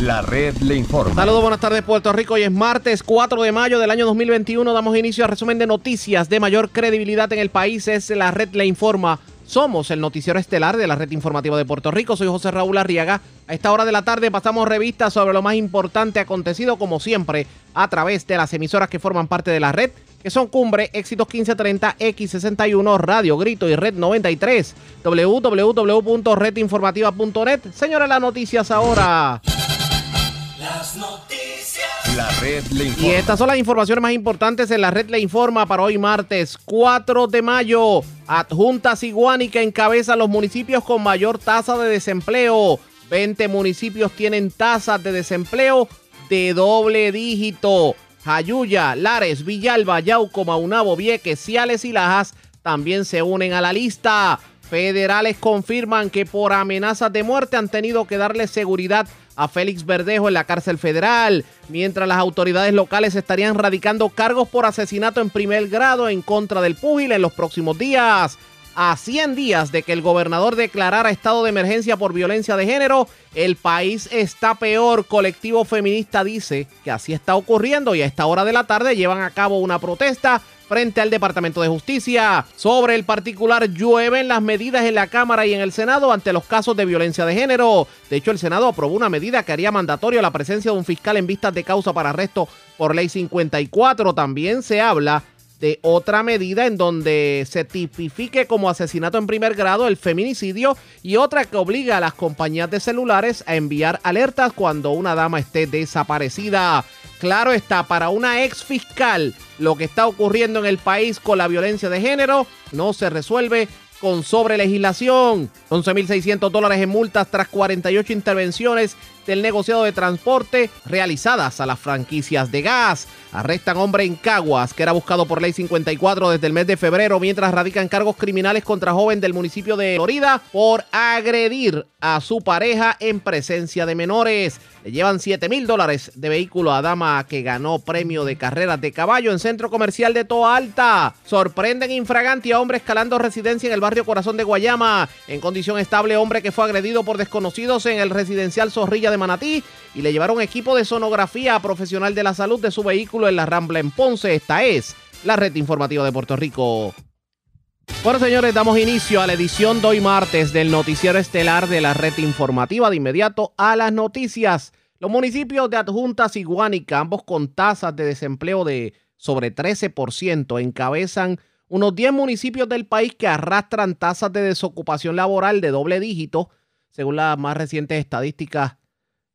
La red le informa. Saludos, buenas tardes Puerto Rico. Hoy es martes 4 de mayo del año 2021. Damos inicio al resumen de noticias de mayor credibilidad en el país. Es La red le informa. Somos el noticiero estelar de la red informativa de Puerto Rico. Soy José Raúl Arriaga. A esta hora de la tarde pasamos revistas sobre lo más importante acontecido, como siempre, a través de las emisoras que forman parte de la red, que son Cumbre, Éxitos 1530, X61, Radio Grito y Red 93, www.redinformativa.net. Señores, las noticias ahora. Las noticias. La red le Y informa. estas son las informaciones más importantes en la red Le Informa para hoy martes 4 de mayo. Adjuntas Iguánica encabeza los municipios con mayor tasa de desempleo. 20 municipios tienen tasas de desempleo de doble dígito. Jayuya, Lares, Villalba, Yauco, Maunabo, Vieques, Ciales y Lajas también se unen a la lista. Federales confirman que por amenazas de muerte han tenido que darle seguridad a Félix Verdejo en la cárcel federal, mientras las autoridades locales estarían radicando cargos por asesinato en primer grado en contra del púgil en los próximos días. A 100 días de que el gobernador declarara estado de emergencia por violencia de género, el país está peor. Colectivo feminista dice que así está ocurriendo y a esta hora de la tarde llevan a cabo una protesta frente al Departamento de Justicia. Sobre el particular, llueven las medidas en la Cámara y en el Senado ante los casos de violencia de género. De hecho, el Senado aprobó una medida que haría mandatorio la presencia de un fiscal en vistas de causa para arresto por ley 54. También se habla de otra medida en donde se tipifique como asesinato en primer grado el feminicidio y otra que obliga a las compañías de celulares a enviar alertas cuando una dama esté desaparecida. Claro está, para una ex fiscal, lo que está ocurriendo en el país con la violencia de género no se resuelve con sobrelegislación. 11.600 dólares en multas tras 48 intervenciones del negociado de transporte realizadas a las franquicias de gas. Arrestan hombre en Caguas que era buscado por ley 54 desde el mes de febrero mientras radican cargos criminales contra joven del municipio de Florida por agredir a su pareja en presencia de menores. Le llevan 7 mil dólares de vehículo a dama que ganó premio de carreras de caballo en centro comercial de Toa Alta. Sorprenden infraganti a hombre escalando residencia en el barrio Corazón de Guayama. En condición estable, hombre que fue agredido por desconocidos en el residencial Zorrilla de Manatí y le llevaron equipo de sonografía profesional de la salud de su vehículo en la Rambla en Ponce. Esta es la red informativa de Puerto Rico. Bueno, señores, damos inicio a la edición de hoy martes del noticiero estelar de la red informativa. De inmediato a las noticias. Los municipios de Adjuntas y Guánica, ambos con tasas de desempleo de sobre 13%, encabezan unos 10 municipios del país que arrastran tasas de desocupación laboral de doble dígito, según las más recientes estadísticas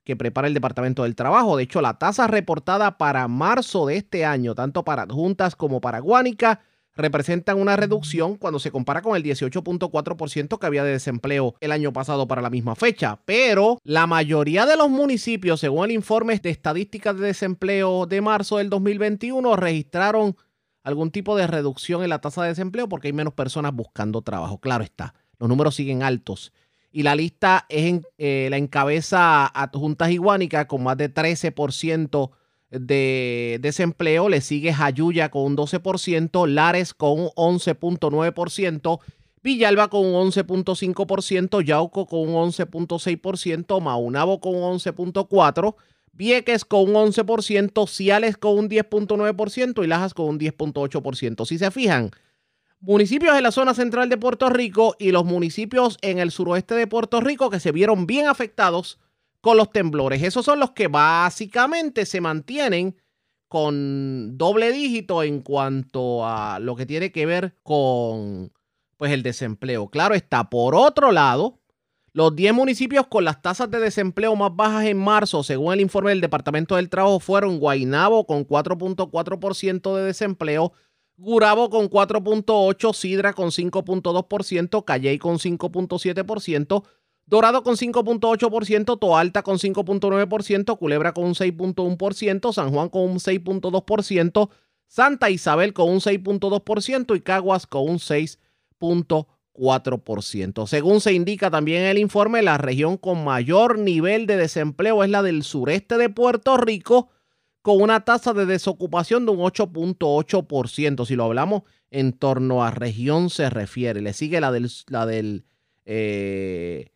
que prepara el Departamento del Trabajo. De hecho, la tasa reportada para marzo de este año, tanto para adjuntas como para Guánica, representan una reducción cuando se compara con el 18.4% que había de desempleo el año pasado para la misma fecha. Pero la mayoría de los municipios, según el informe de estadísticas de desempleo de marzo del 2021, registraron algún tipo de reducción en la tasa de desempleo porque hay menos personas buscando trabajo. Claro está, los números siguen altos. Y la lista es en, eh, la encabeza Adjuntas Iguánica con más de 13% de desempleo. Le sigue Jayuya con un 12%, Lares con un 11.9%, Villalba con un 11.5%, Yauco con un 11.6%, Maunabo con un 11.4%, Vieques con un 11%, Ciales con un 10.9% y Lajas con un 10.8%. Si se fijan, municipios en la zona central de Puerto Rico y los municipios en el suroeste de Puerto Rico que se vieron bien afectados con los temblores. Esos son los que básicamente se mantienen con doble dígito en cuanto a lo que tiene que ver con pues el desempleo. Claro está, por otro lado, los 10 municipios con las tasas de desempleo más bajas en marzo, según el informe del Departamento del Trabajo, fueron Guaynabo con 4.4% de desempleo, Gurabo con 4.8%, Sidra con 5.2%, Calley con 5.7%, Dorado con 5.8%, Toalta con 5.9%, Culebra con un 6.1%, San Juan con un 6.2%, Santa Isabel con un 6.2% y Caguas con un 6.4%. Según se indica también en el informe, la región con mayor nivel de desempleo es la del sureste de Puerto Rico, con una tasa de desocupación de un 8.8%. Si lo hablamos en torno a región se refiere. Le sigue la del, la del eh,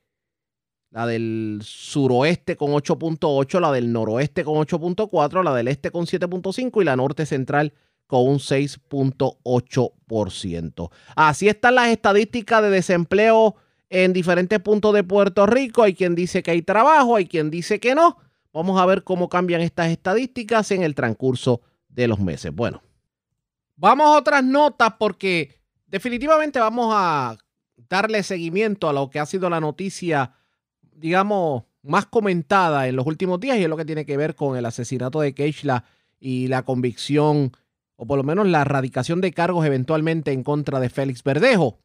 la del suroeste con 8.8, la del noroeste con 8.4, la del este con 7.5 y la norte central con un 6.8%. Así están las estadísticas de desempleo en diferentes puntos de Puerto Rico. Hay quien dice que hay trabajo, hay quien dice que no. Vamos a ver cómo cambian estas estadísticas en el transcurso de los meses. Bueno, vamos a otras notas porque definitivamente vamos a darle seguimiento a lo que ha sido la noticia, digamos, más comentada en los últimos días y es lo que tiene que ver con el asesinato de Keishla y la convicción o por lo menos la erradicación de cargos eventualmente en contra de Félix Verdejo.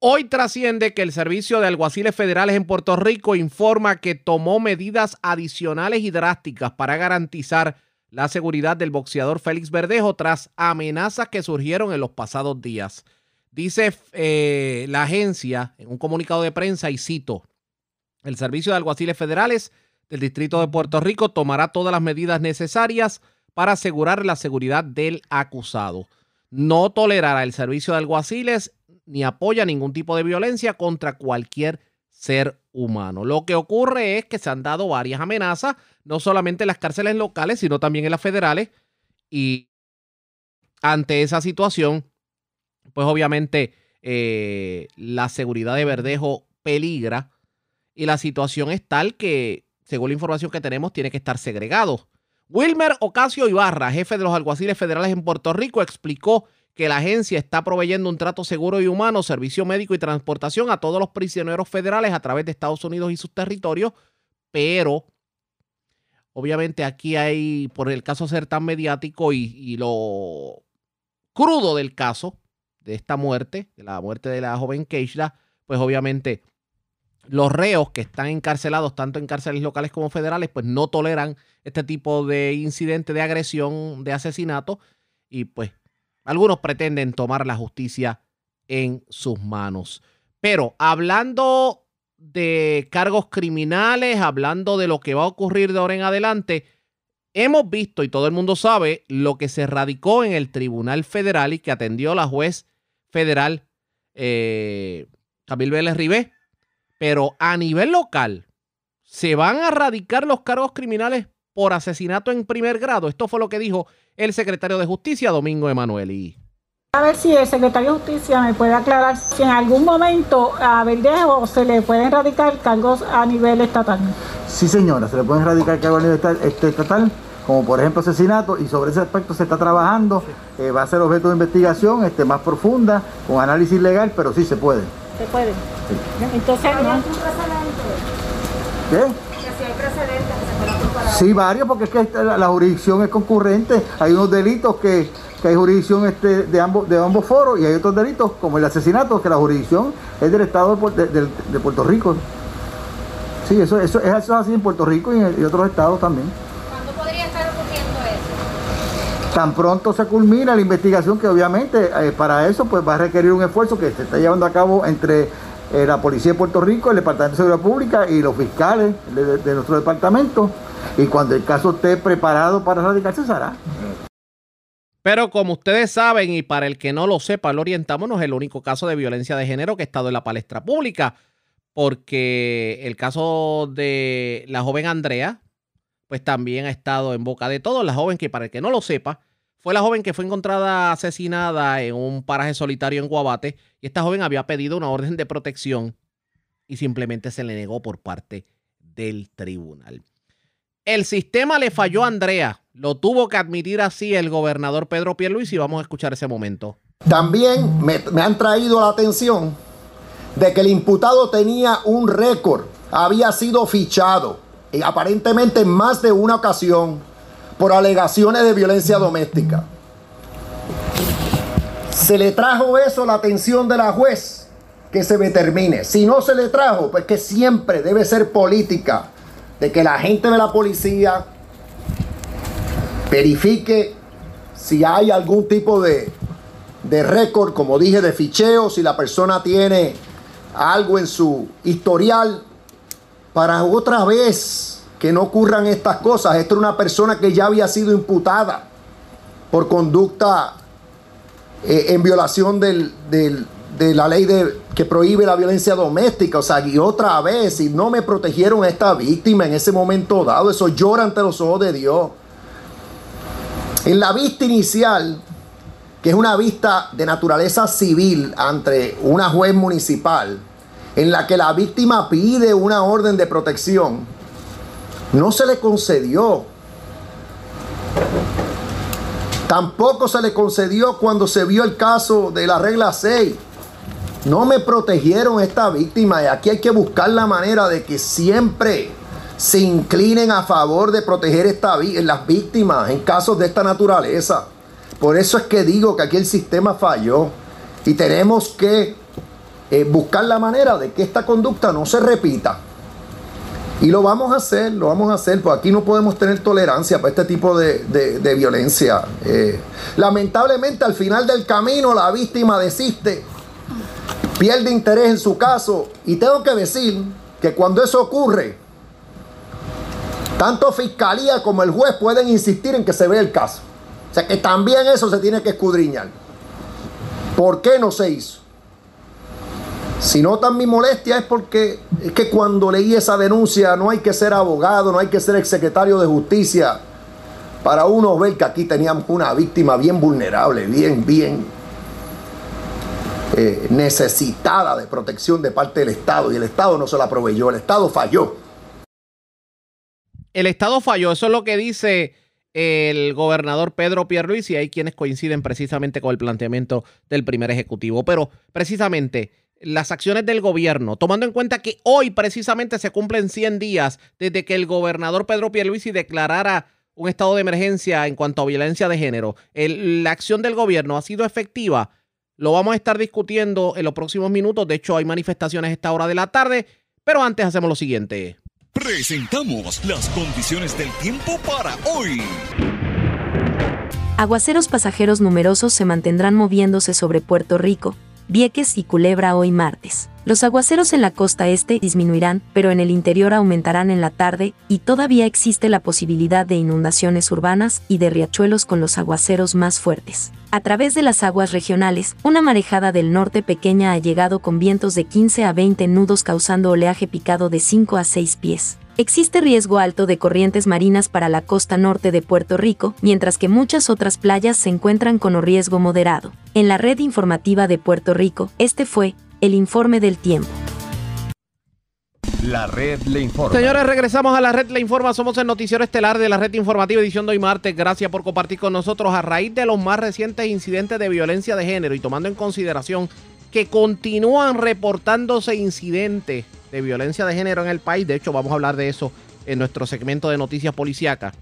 Hoy trasciende que el Servicio de Alguaciles Federales en Puerto Rico informa que tomó medidas adicionales y drásticas para garantizar la seguridad del boxeador Félix Verdejo tras amenazas que surgieron en los pasados días. Dice eh, la agencia en un comunicado de prensa, y cito, el Servicio de Alguaciles Federales del Distrito de Puerto Rico tomará todas las medidas necesarias para asegurar la seguridad del acusado. No tolerará el Servicio de Alguaciles ni apoya ningún tipo de violencia contra cualquier ser humano. Lo que ocurre es que se han dado varias amenazas, no solamente en las cárceles locales, sino también en las federales. Y ante esa situación, pues obviamente eh, la seguridad de Verdejo peligra y la situación es tal que, según la información que tenemos, tiene que estar segregado. Wilmer Ocasio Ibarra, jefe de los alguaciles federales en Puerto Rico, explicó que la agencia está proveyendo un trato seguro y humano, servicio médico y transportación a todos los prisioneros federales a través de Estados Unidos y sus territorios, pero obviamente aquí hay, por el caso ser tan mediático y, lo crudo del caso de esta muerte, de la muerte de la joven Keishla, pues obviamente los reos que están encarcelados tanto en cárceles locales como federales, pues no toleran este tipo de incidente de agresión, de asesinato, y pues algunos pretenden tomar la justicia en sus manos. Pero hablando de cargos criminales, hablando de lo que va a ocurrir de ahora en adelante, hemos visto y todo el mundo sabe lo que se radicó en el Tribunal Federal y que atendió la juez federal eh, Camil Vélez Ribé. Pero a nivel local, ¿se van a radicar los cargos criminales por asesinato en primer grado? Esto fue lo que dijo el secretario de Justicia, Domingo Emanueli. A ver si el secretario de Justicia me puede aclarar si en algún momento a Verdejo se le pueden radicar cargos a nivel estatal. Sí, señora, se le pueden radicar cargos a nivel este, estatal, como por ejemplo asesinato, y sobre ese aspecto se está trabajando. Eh, va a ser objeto de investigación este, más profunda, con análisis legal, pero sí se puede. Se puede. Entonces, ¿no? ¿Qué? Sí, varios, porque es que la, jurisdicción es concurrente. Hay unos delitos que, hay jurisdicción este, de, ambos, de ambos foros y hay otros delitos, como el asesinato, que la jurisdicción es del Estado de, Puerto Rico. Sí, eso, eso, es así en Puerto Rico y en otros estados también. ¿Cuándo podría estar ocurriendo eso? Tan pronto se culmina la investigación, que obviamente eh, para eso pues va a requerir un esfuerzo que se está llevando a cabo entre eh, la Policía de Puerto Rico, el Departamento de Seguridad Pública y los fiscales de, nuestro departamento. Y cuando el caso esté preparado para radicarse, se hará. Pero como ustedes saben, y para el que no lo sepa, lo orientamos, no es el único caso de violencia de género que ha estado en la palestra pública, porque el caso de la joven Andrea, pues también ha estado en boca de todos. La joven que, para el que no lo sepa, fue la joven que fue encontrada asesinada en un paraje solitario en Guabate y esta joven había pedido una orden de protección y simplemente se le negó por parte del tribunal. El sistema le falló a Andrea, lo tuvo que admitir así el gobernador Pedro Pierluisi y vamos a escuchar ese momento. También me, me han traído la atención de que el imputado tenía un récord, había sido fichado y aparentemente en más de una ocasión por alegaciones de violencia doméstica. Se le trajo eso a la atención de la juez que se determine. Si no se le trajo, pues que siempre debe ser política de que la gente de la policía verifique si hay algún tipo de, de récord, como dije, de ficheo, si la persona tiene algo en su historial, para otra vez que no ocurran estas cosas. Esto es una persona que ya había sido imputada por conducta eh, en violación del, de la ley de, que prohíbe la violencia doméstica. O sea, y otra vez, y no me protegieron a esta víctima en ese momento dado. Eso llora ante los ojos de Dios. En la vista inicial, que es una vista de naturaleza civil ante una juez municipal, en la que la víctima pide una orden de protección, no se le concedió. Tampoco se le concedió cuando se vio el caso de la regla 6. No me protegieron esta víctima y aquí hay que buscar la manera de que siempre se inclinen a favor de proteger esta, las víctimas en casos de esta naturaleza. Por eso es que digo que aquí el sistema falló y tenemos que eh, buscar la manera de que esta conducta no se repita. Y lo vamos a hacer, lo vamos a hacer, pues aquí no podemos tener tolerancia para este tipo de, violencia. Eh, lamentablemente al final del camino la víctima desiste, pierde interés en su caso y tengo que decir que cuando eso ocurre, tanto fiscalía como el juez pueden insistir en que se vea el caso. O sea que también eso se tiene que escudriñar. ¿Por qué no se hizo? Si notan mi molestia es porque es que cuando leí esa denuncia no hay que ser abogado, no hay que ser exsecretario de justicia para uno ver que aquí teníamos una víctima bien vulnerable, bien, bien eh, necesitada de protección de parte del Estado y el Estado no se la proveyó, el Estado falló. El Estado falló, eso es lo que dice el gobernador Pedro Pierluisi, y hay quienes coinciden precisamente con el planteamiento del primer ejecutivo. Pero precisamente las acciones del gobierno, tomando en cuenta que hoy precisamente se cumplen 100 días desde que el gobernador Pedro Pierluisi declarara un estado de emergencia en cuanto a violencia de género, la acción del gobierno ha sido efectiva. Lo vamos a estar discutiendo en los próximos minutos. De hecho, hay manifestaciones a esta hora de la tarde. Pero antes hacemos lo siguiente. Presentamos las condiciones del tiempo para hoy. Aguaceros pasajeros numerosos se mantendrán moviéndose sobre Puerto Rico, Vieques y Culebra hoy martes. Los aguaceros en la costa este disminuirán, pero en el interior aumentarán en la tarde, y todavía existe la posibilidad de inundaciones urbanas y de riachuelos con los aguaceros más fuertes. A través de las aguas regionales, una marejada del norte pequeña ha llegado con vientos de 15 a 20 nudos causando oleaje picado de 5 a 6 pies. Existe riesgo alto de corrientes marinas para la costa norte de Puerto Rico, mientras que muchas otras playas se encuentran con riesgo moderado. En la red informativa de Puerto Rico, este fue el informe del tiempo. La red le informa. Señores, regresamos a la red le informa. Somos el noticiero estelar de la red informativa edición de hoy martes. Gracias por compartir con nosotros a raíz de los más recientes incidentes de violencia de género y tomando en consideración que continúan reportándose incidentes de violencia de género en el país. De hecho, vamos a hablar de eso en nuestro segmento de noticias policíacas.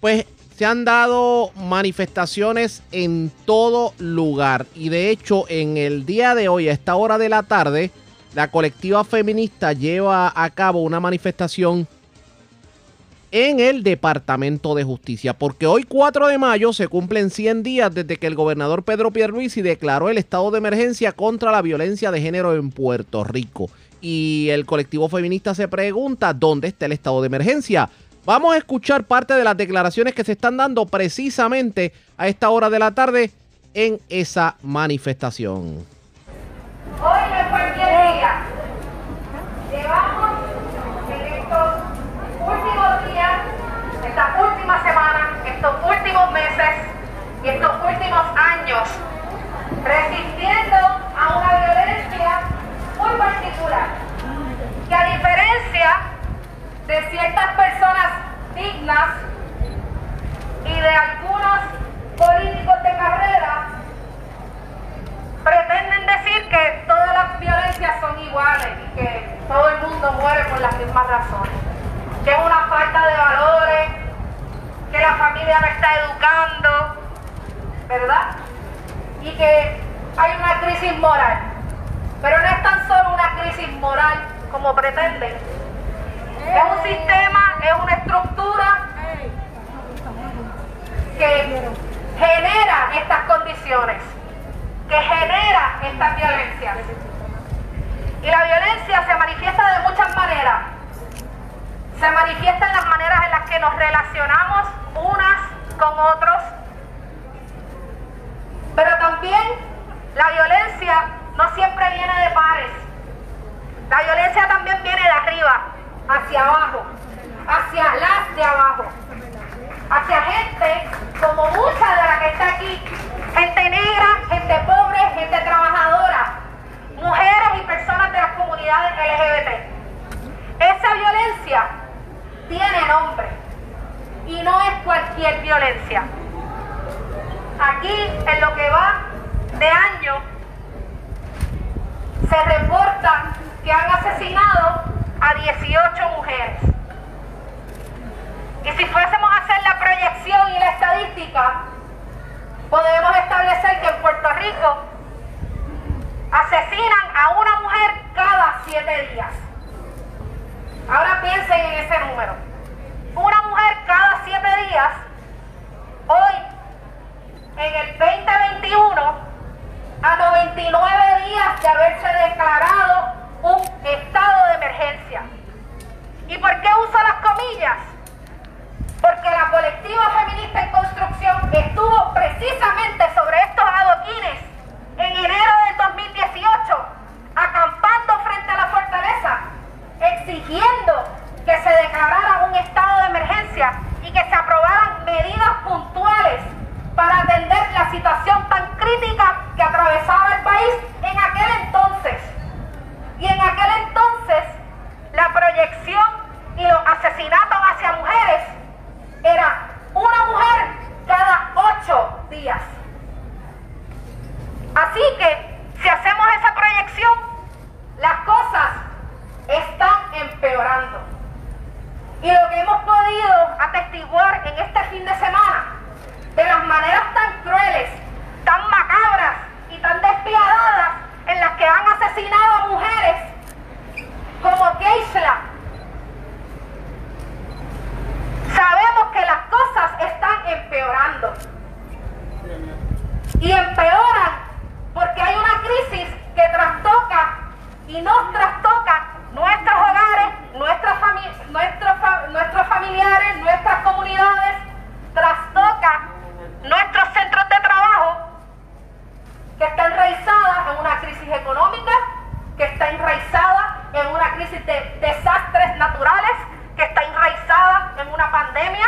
Pues se han dado manifestaciones en todo lugar. Y de hecho, en el día de hoy, a esta hora de la tarde, la colectiva feminista lleva a cabo una manifestación en el Departamento de Justicia, porque hoy 4 de mayo se cumplen 100 días desde que el gobernador Pedro Pierluisi declaró el estado de emergencia contra la violencia de género en Puerto Rico. Y el colectivo feminista se pregunta, ¿dónde está el estado de emergencia? Vamos a escuchar parte de las declaraciones que se están dando precisamente a esta hora de la tarde en esa manifestación. Hoy no es cualquier día. Llevamos en estos últimos días, estas últimas semanas, estos últimos meses y estos últimos años resistiendo a una violencia muy particular. Que a diferencia de ciertas personas dignas y de algunos políticos de carrera pretenden decir que todas las violencias son iguales y que todo el mundo muere por las mismas razones. Que es una falta de valores, que la familia no está educando, ¿verdad? Y que hay una crisis moral. Pero no es tan solo una crisis moral como pretenden, es un sistema, es una estructura que genera estas condiciones, que genera estas violencias. Y la violencia se manifiesta de muchas maneras. Se manifiesta en las maneras en las que nos relacionamos unas con otros. Pero también la violencia no siempre viene de pares. La violencia también viene de arriba, hacia abajo, hacia las de abajo, hacia gente como mucha de la que está aquí, gente negra, gente pobre, gente trabajadora, mujeres y personas de las comunidades LGBT. Esa violencia tiene nombre y no es cualquier violencia. Aquí, en lo que va de año, se reporta que han asesinado a 18 mujeres. Y si fuésemos a hacer la proyección y la estadística, podemos establecer que en Puerto Rico asesinan a una mujer cada siete días. Ahora piensen en ese número. Una mujer cada siete días, hoy, en el 2021, a 99 días de haberse declarado un estado de emergencia. ¿Y por qué uso las comillas? Porque la colectiva feminista en construcción estuvo precisamente sobre estos adoquines en enero del 2018, acampando frente a la fortaleza, exigiendo que se declarara un estado de emergencia y que se aprobaran medidas puntuales para atender la situación tan crítica que atravesaba el país en aquel entonces. Y en aquel entonces la proyección y los asesinatos hacia mujeres era una mujer cada ocho días. Así que si hacemos esa proyección, las cosas están empeorando. Y lo que hemos podido atestiguar en este fin de semana, de las maneras tan crueles, tan macabras y tan despiadadas en las que han asesinado a mujeres como Keishla, sabemos que las cosas están empeorando. Y empeoran porque hay una crisis que trastoca y nos trastoca nuestros hogares, nuestras fami- nuestros, fa- nuestros familiares, nuestras comunidades, trastoca nuestros centros de trabajo que está enraizada en una crisis económica, que está enraizada en una crisis de desastres naturales, que está enraizada en una pandemia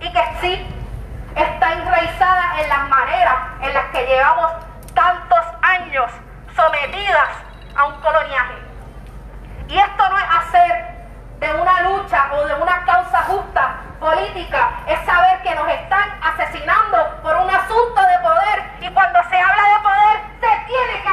y que sí está enraizada en las maneras en las que llevamos tantos años sometidas a un coloniaje. Y esto no es hacer de una lucha o de una causa justa política, es saber que nos están asesinando por un asunto de poder. Y cuando se habla de poder se tiene que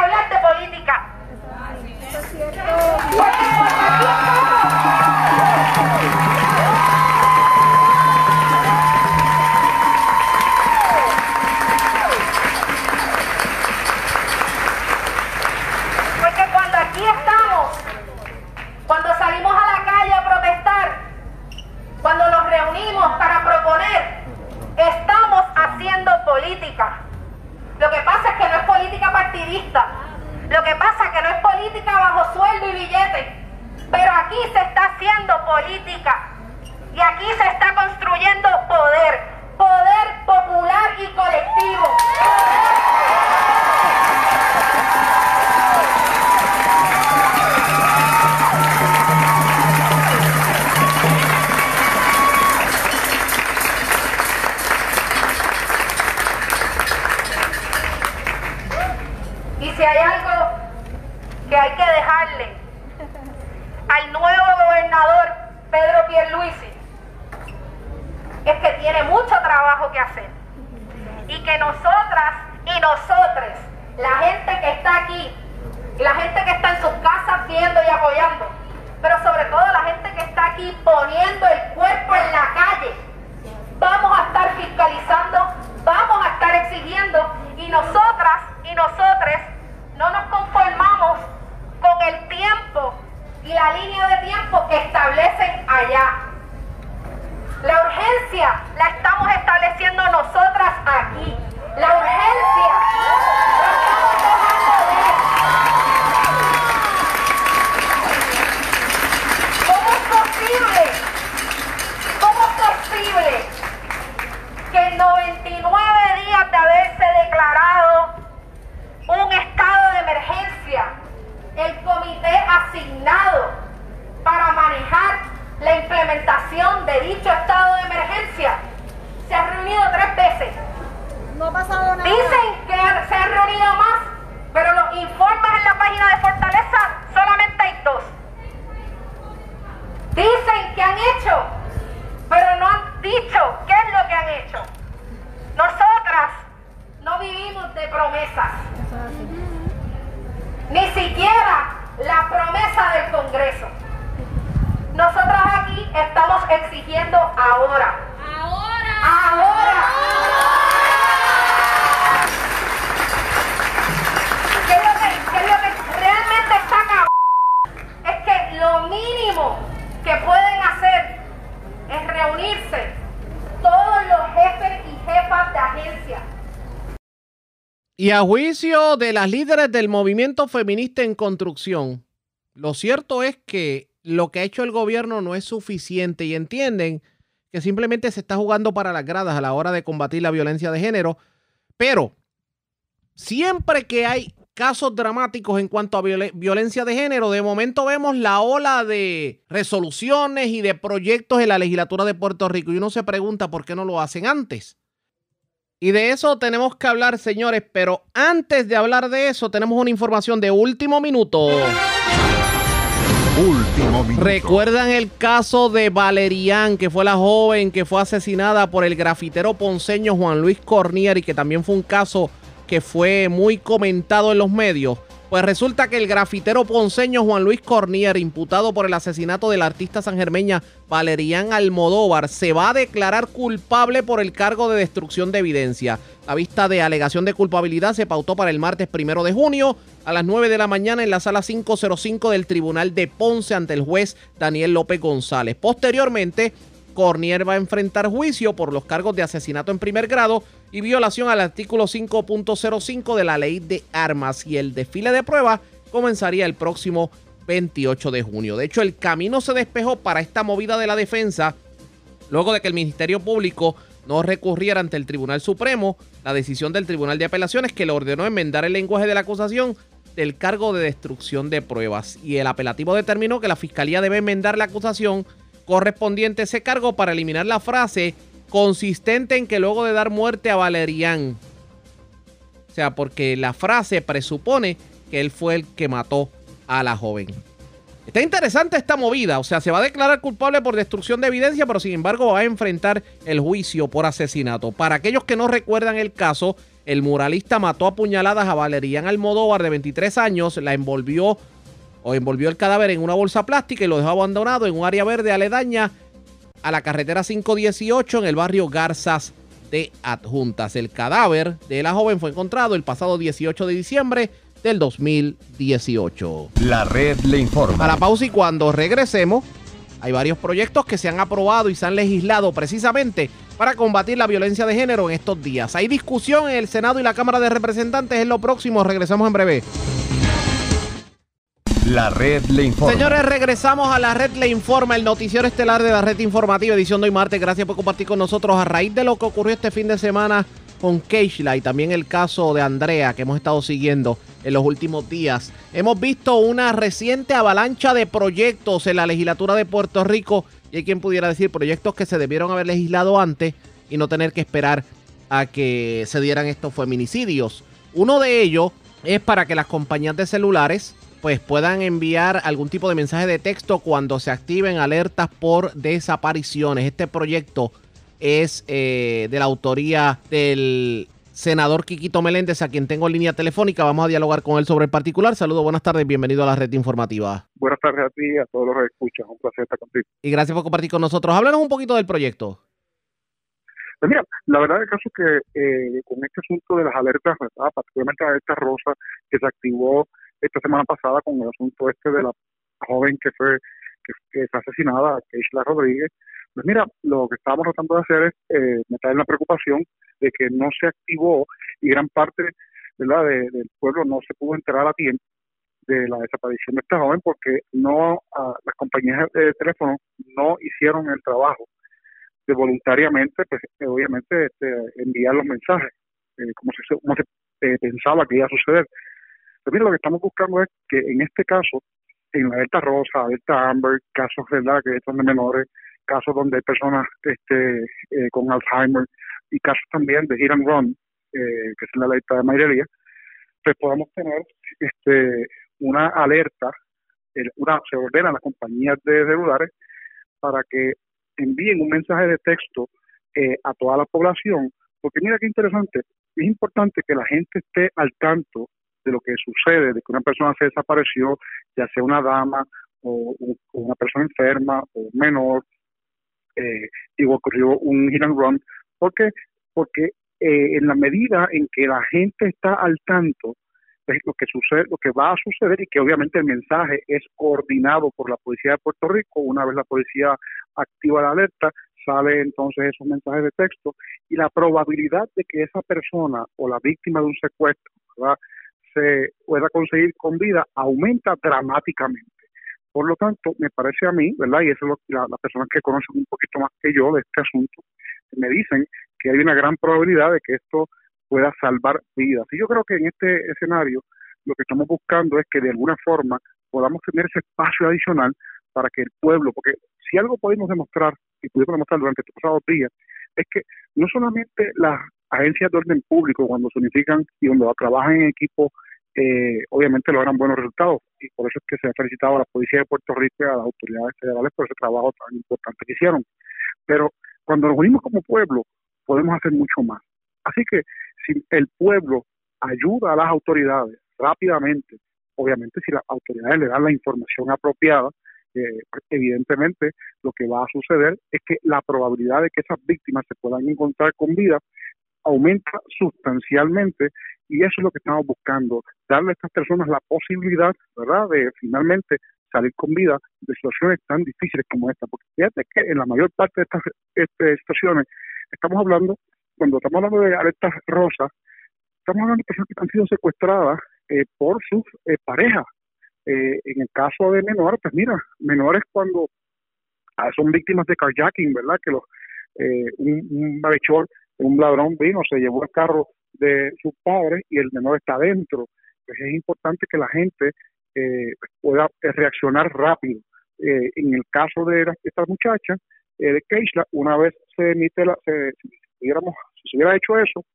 Y a juicio de las líderes del movimiento feminista en construcción, lo cierto es que lo que ha hecho el gobierno no es suficiente y entienden que simplemente se está jugando para las gradas a la hora de combatir la violencia de género, pero siempre que hay casos dramáticos en cuanto a viol violencia de género, de momento vemos la ola de resoluciones y de proyectos en la legislatura de Puerto Rico y uno se pregunta por qué no lo hacen antes. Y de eso tenemos que hablar, señores, pero antes de hablar de eso, tenemos una información de último minuto. Último minuto. ¿Recuerdan el caso de Valerian, que fue la joven que fue asesinada por el grafitero ponceño Juan Luis Cornier y que también fue un caso que fue muy comentado en los medios? Pues resulta que el grafitero ponceño Juan Luis Cornier, imputado por el asesinato del artista sangermeña Valerian Almodóvar, se va a declarar culpable por el cargo de destrucción de evidencia. La vista de alegación de culpabilidad se pautó para el martes primero de junio a las 9 de la mañana en la sala 505 del Tribunal de Ponce ante el juez Daniel López González. Posteriormente, Cornier va a enfrentar juicio por los cargos de asesinato en primer grado y violación al artículo 5.05 de la ley de armas. Y el desfile de pruebas comenzaría el próximo 28 de junio. De hecho, el camino se despejó para esta movida de la defensa luego de que el Ministerio Público no recurriera ante el Tribunal Supremo. La decisión del Tribunal de Apelaciones que le ordenó enmendar el lenguaje de la acusación del cargo de destrucción de pruebas. Y el apelativo determinó que la Fiscalía debe enmendar la acusación correspondiente ese cargo para eliminar la frase consistente en que luego de dar muerte a Valerian. O sea, porque la frase presupone que él fue el que mató a la joven. Está interesante esta movida, o sea, se va a declarar culpable por destrucción de evidencia, pero sin embargo va a enfrentar el juicio por asesinato. Para aquellos que no recuerdan el caso, el muralista mató a puñaladas a Valerian Almodóvar de 23 años, la envolvió o envolvió el cadáver en una bolsa plástica y lo dejó abandonado en un área verde aledaña a la carretera 518 en el barrio Garzas de Adjuntas. El cadáver de la joven fue encontrado el pasado 18 de diciembre del 2018. La red le informa. A la pausa y cuando regresemos, hay varios proyectos que se han aprobado y se han legislado precisamente para combatir la violencia de género en estos días. Hay discusión en el Senado y la Cámara de Representantes en lo próximo. Regresamos en breve. La red le informa. Señores, regresamos a la red Le Informa, el noticiero estelar de la red informativa, edición de hoy martes. Gracias por compartir con nosotros a raíz de lo que ocurrió este fin de semana con Keishla y también el caso de Andrea que hemos estado siguiendo en los últimos días. Hemos visto una reciente avalancha de proyectos en la legislatura de Puerto Rico y hay quien pudiera decir proyectos que se debieron haber legislado antes y no tener que esperar a que se dieran estos feminicidios. Uno de ellos es para que las compañías de celulares pues puedan enviar algún tipo de mensaje de texto cuando se activen alertas por desapariciones. Este proyecto es eh, de la autoría del senador Quiquito Meléndez, a quien tengo en línea telefónica. Vamos a dialogar con él sobre el particular. Saludos, buenas tardes, bienvenido a la red informativa. Buenas tardes a ti y a todos los que escuchan. Un placer estar contigo. Y gracias por compartir con nosotros. Háblanos un poquito del proyecto. Pues mira, la verdad del caso es que eh, con este asunto de las alertas, ¿verdad? particularmente la alerta rosa que se activó esta semana pasada con el asunto este de la joven que fue que, que fue asesinada, Keishla Rodríguez, pues mira, lo que estábamos tratando de hacer es eh, meter en la preocupación de que no se activó y gran parte ¿verdad? De, del pueblo no se pudo enterar a tiempo de la desaparición de esta joven porque no las compañías de teléfono no hicieron el trabajo de voluntariamente, pues eh, obviamente este, enviar los mensajes eh, como se, como se eh, pensaba que iba a suceder. Pero mira, lo que estamos buscando es que en este caso, en la Delta Rosa, Delta Amber, casos ¿verdad? que son de menores, casos donde hay personas este, eh, con Alzheimer y casos también de hit and run, eh, que es la ley de mayoría, pues podamos tener este, una alerta, una, se ordena a las compañías de celulares para que envíen un mensaje de texto eh, a toda la población, porque mira qué interesante, es importante que la gente esté al tanto de lo que sucede, de que una persona se desapareció, ya sea una dama o, una persona enferma o menor, eh, y ocurrió un hit and run, porque porque eh, en la medida en que la gente está al tanto de lo que sucede, lo que va a suceder y que obviamente el mensaje es coordinado por la policía de Puerto Rico, una vez la policía activa la alerta, sale entonces esos mensajes de texto y la probabilidad de que esa persona o la víctima de un secuestro se pueda conseguir con vida aumenta dramáticamente. Por lo tanto, me parece a mí, ¿verdad? Y eso es lo que las personas que conocen un poquito más que yo de este asunto, me dicen que hay una gran probabilidad de que esto pueda salvar vidas. Y yo creo que en este escenario lo que estamos buscando es que de alguna forma podamos tener ese espacio adicional para que el pueblo, porque si algo podemos demostrar y pudimos demostrar durante estos pasados días, es que no solamente las agencias de orden público cuando se unifican y cuando trabajan en equipo, eh, obviamente logran buenos resultados y por eso es que se ha felicitado a la Policía de Puerto Rico y a las autoridades federales por ese trabajo tan importante que hicieron. Pero cuando nos unimos como pueblo, podemos hacer mucho más. Así que si el pueblo ayuda a las autoridades rápidamente, obviamente si las autoridades le dan la información apropiada, eh, pues, evidentemente lo que va a suceder es que la probabilidad de que esas víctimas se puedan encontrar con vida aumenta sustancialmente y eso es lo que estamos buscando, darle a estas personas la posibilidad, ¿verdad?, de finalmente salir con vida de situaciones tan difíciles como esta, porque fíjate que en la mayor parte de estas este, situaciones estamos hablando, cuando estamos hablando de alertas rosas, estamos hablando de personas que han sido secuestradas eh, por sus eh, parejas. Eh, en el caso de menores, pues mira, menores cuando ah, son víctimas de carjacking, ¿verdad? Que los, un, un malhechor, un ladrón vino, se llevó el carro de sus padres y el menor está adentro. Pues es importante que la gente pueda reaccionar rápido. en el caso de esta muchacha, de Keishla, una vez se emite la, se, si, se hubiera hecho eso,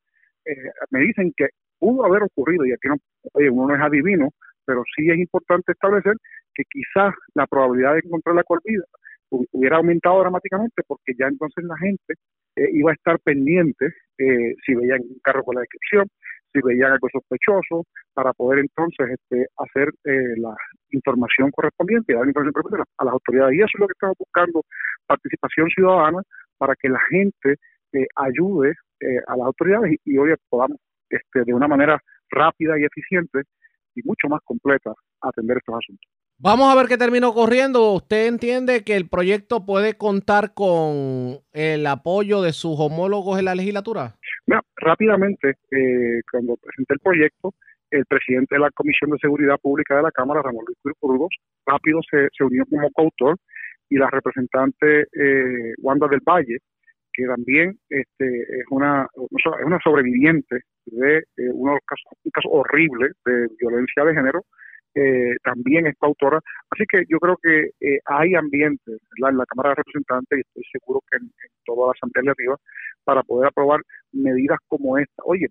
eh, me dicen que pudo haber ocurrido, y aquí no, uno no es adivino, pero sí es importante establecer que quizás la probabilidad de encontrar la corvida hubiera aumentado dramáticamente porque ya entonces la gente eh, iba a estar pendiente eh, si veían un carro con la descripción, si veían algo sospechoso, para poder entonces este, hacer la información correspondiente y dar información correspondiente a las autoridades. Y eso es lo que estamos buscando, participación ciudadana, para que la gente eh, ayude eh, a las autoridades y, hoy podamos este, de una manera rápida y eficiente y mucho más completa atender estos asuntos. Vamos a ver qué terminó corriendo. ¿Usted entiende que el proyecto puede contar con el apoyo de sus homólogos en la legislatura? Mira, rápidamente, eh, cuando presenté el proyecto, el presidente de la Comisión de Seguridad Pública de la Cámara, Ramón Luis Burgos, rápido se, se unió como coautor y la representante eh, Wanda del Valle, que también este, es una es una sobreviviente de eh, uno casos, un caso horrible de violencia de género, eh, también es autora. Así que yo creo que eh, hay ambiente en la Cámara de Representantes y estoy seguro que en, toda la Asamblea Legislativa para poder aprobar medidas como esta. Oye,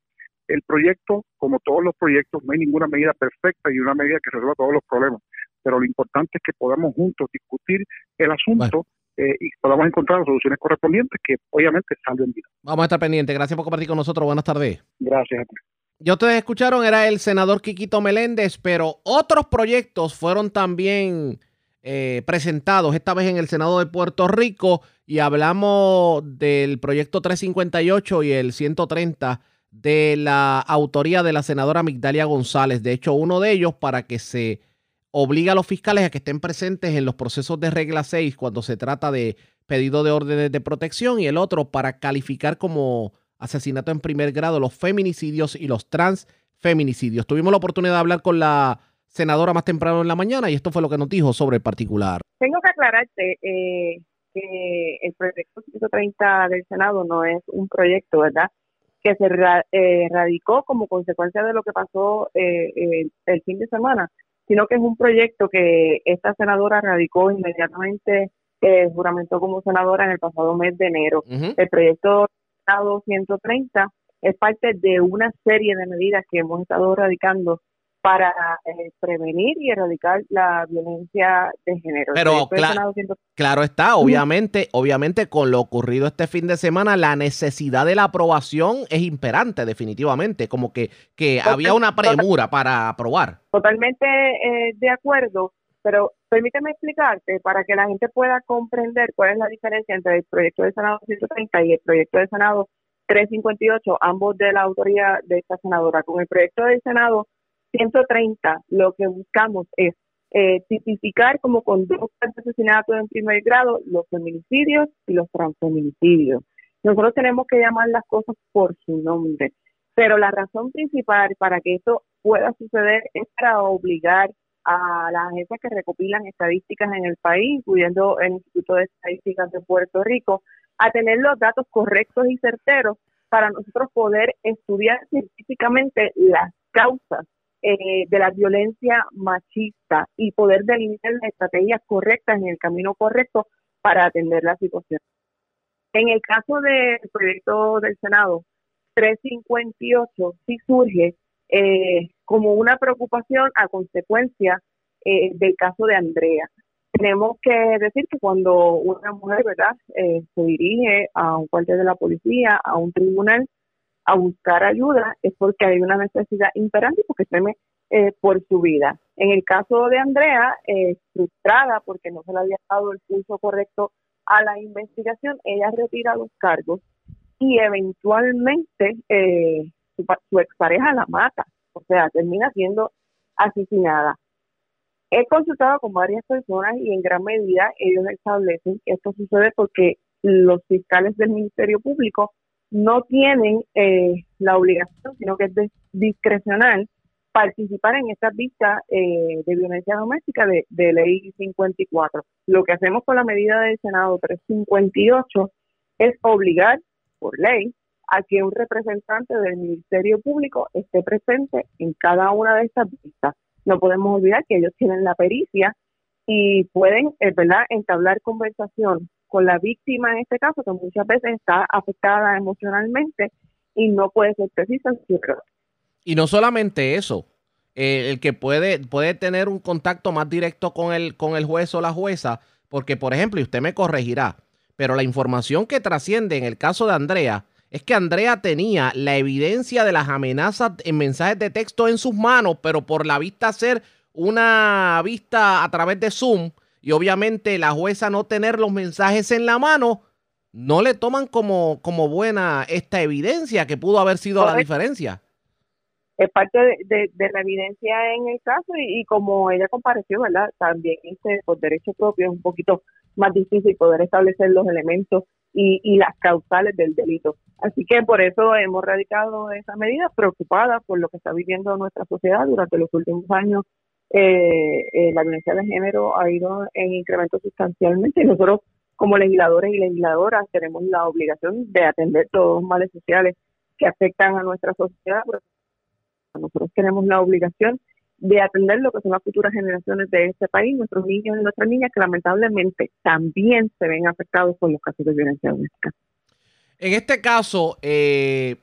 el proyecto, como todos los proyectos, no hay ninguna medida perfecta y una medida que resuelva todos los problemas, pero lo importante es que podamos juntos discutir el asunto. Eh, y podamos encontrar las soluciones correspondientes que obviamente salven vida. Vamos a estar pendientes. Gracias por compartir con nosotros. Buenas tardes. Gracias. Ya ustedes escucharon, era el senador Quiquito Meléndez, pero otros proyectos fueron también eh, presentados, esta vez en el Senado de Puerto Rico, y hablamos del proyecto 358 y el 130 de la autoría de la senadora Migdalia González. De hecho, uno de ellos para que se obliga a los fiscales a que estén presentes en los procesos de regla 6 cuando se trata de pedido de órdenes de protección y el otro para calificar como asesinato en primer grado los feminicidios y los transfeminicidios. Tuvimos la oportunidad de hablar con la senadora más temprano en la mañana y esto fue lo que nos dijo sobre el particular. Tengo que aclararte eh, que el proyecto 130 del Senado no es un proyecto, ¿verdad? Que se eh, radicó como consecuencia de lo que pasó eh, el fin de semana sino que es un proyecto que esta senadora radicó inmediatamente, eh, juramentó como senadora en el pasado mes de enero. El proyecto 130 es parte de una serie de medidas que hemos estado radicando para eh, prevenir y erradicar la violencia de género. Pero claro está, obviamente, obviamente con lo ocurrido este fin de semana, la necesidad de la aprobación es imperante, definitivamente, como que, que había una premura para aprobar. Totalmente eh, de acuerdo, pero permíteme explicarte para que la gente pueda comprender cuál es la diferencia entre el proyecto de Senado 130 y el proyecto de Senado 358, ambos de la autoría de esta senadora. Con el proyecto del Senado 130 lo que buscamos es eh, tipificar como conductas de asesinato en primer grado los feminicidios y los transfeminicidios. Nosotros tenemos que llamar las cosas por su nombre, pero la razón principal para que esto pueda suceder es para obligar a las agencias que recopilan estadísticas en el país, incluyendo el Instituto de Estadísticas de Puerto Rico, a tener los datos correctos y certeros para nosotros poder estudiar científicamente las causas eh, de la violencia machista y poder delimitar las estrategias correctas en el camino correcto para atender la situación. En el caso del proyecto del Senado 358, sí surge eh, como una preocupación a consecuencia eh, del caso de Andrea. Tenemos que decir que cuando una mujer, ¿verdad?, se dirige a un cuartel de la policía, a un tribunal, a buscar ayuda es porque hay una necesidad imperante porque teme eh, por su vida. En el caso de Andrea, eh, frustrada porque no se le había dado el curso correcto a la investigación, ella retira los cargos y eventualmente eh, su, su expareja la mata, o sea, termina siendo asesinada. He consultado con varias personas y en gran medida ellos establecen que esto sucede porque los fiscales del Ministerio Público no tienen eh, la obligación, sino que es discrecional, participar en esta vista eh, de violencia doméstica de, de, ley 54. Lo que hacemos con la medida del Senado 358 es obligar por ley a que un representante del Ministerio Público esté presente en cada una de estas vistas. No podemos olvidar que ellos tienen la pericia y pueden, eh, ¿verdad?, entablar conversación con la víctima en este caso, que muchas veces está afectada emocionalmente y no puede ser precisa. Y no solamente eso, eh, el que puede, puede tener un contacto más directo con el, con el juez o la jueza, porque por ejemplo, y usted me corregirá, pero la información que trasciende en el caso de Andrea es que Andrea tenía la evidencia de las amenazas en mensajes de texto en sus manos, pero por la vista ser una vista a través de Zoom, y obviamente la jueza no tener los mensajes en la mano, no le toman como, como buena esta evidencia que pudo haber sido la diferencia. Es parte de, la evidencia en el caso y, como ella compareció, ¿verdad? También este, por derecho propio es un poquito más difícil poder establecer los elementos y, y las causales del delito. Así que por eso hemos radicado esa medida, preocupada por lo que está viviendo nuestra sociedad durante los últimos años eh, eh, la violencia de género ha ido en incremento sustancialmente y nosotros como legisladores y legisladoras tenemos la obligación de atender todos los males sociales que afectan a nuestra sociedad. Nosotros tenemos la obligación de atender lo que son las futuras generaciones de este país, nuestros niños y nuestras niñas que lamentablemente también se ven afectados por los casos de violencia doméstica. En este caso, eh,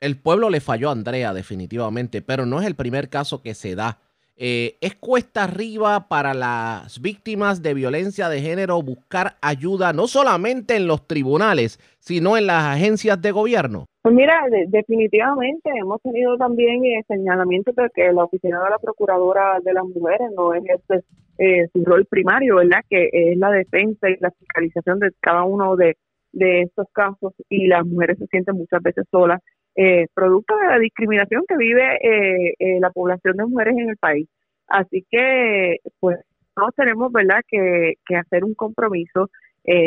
el pueblo le falló a Andrea definitivamente, pero no es el primer caso que se da. Eh, es cuesta arriba para las víctimas de violencia de género buscar ayuda no solamente en los tribunales, sino en las agencias de gobierno. Pues mira, definitivamente hemos tenido también el señalamiento de que la oficina de la Procuradora de las Mujeres no es este, eh, su rol primario, ¿verdad? Que es la defensa y la fiscalización de cada uno de, de estos casos y las mujeres se sienten muchas veces solas eh, producto de la discriminación que vive eh, eh, la población de mujeres en el país. Así que, pues, todos tenemos, ¿verdad?, que, que hacer un compromiso,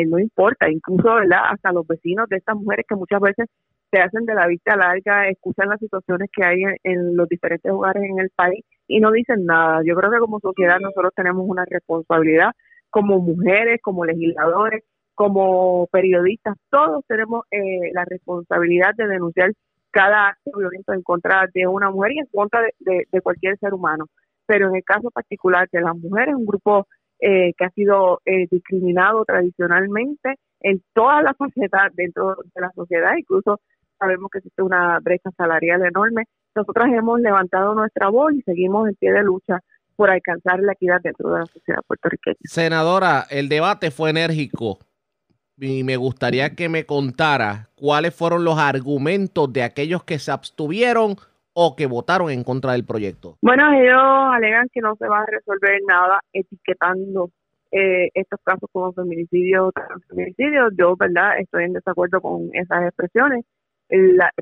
no importa, incluso, ¿verdad?, hasta los vecinos de estas mujeres que muchas veces se hacen de la vista larga, escuchan las situaciones que hay en, los diferentes hogares en el país y no dicen nada. Yo creo que como sociedad nosotros tenemos una responsabilidad como mujeres, como legisladores, como periodistas, todos tenemos la responsabilidad de denunciar cada acto violento en contra de una mujer y en contra de, cualquier ser humano. Pero en el caso particular de las mujeres, un grupo eh, que ha sido eh, discriminado tradicionalmente en todas las facetas dentro de la sociedad, incluso sabemos que existe una brecha salarial enorme. Nosotras hemos levantado nuestra voz y seguimos en pie de lucha por alcanzar la equidad dentro de la sociedad puertorriqueña. Senadora, el debate fue enérgico y me gustaría que me contara cuáles fueron los argumentos de aquellos que se abstuvieron o que votaron en contra del proyecto. Bueno, ellos alegan que no se va a resolver nada etiquetando eh, estos casos como feminicidio o transfeminicidio. Yo, ¿verdad? Estoy en desacuerdo con esas expresiones.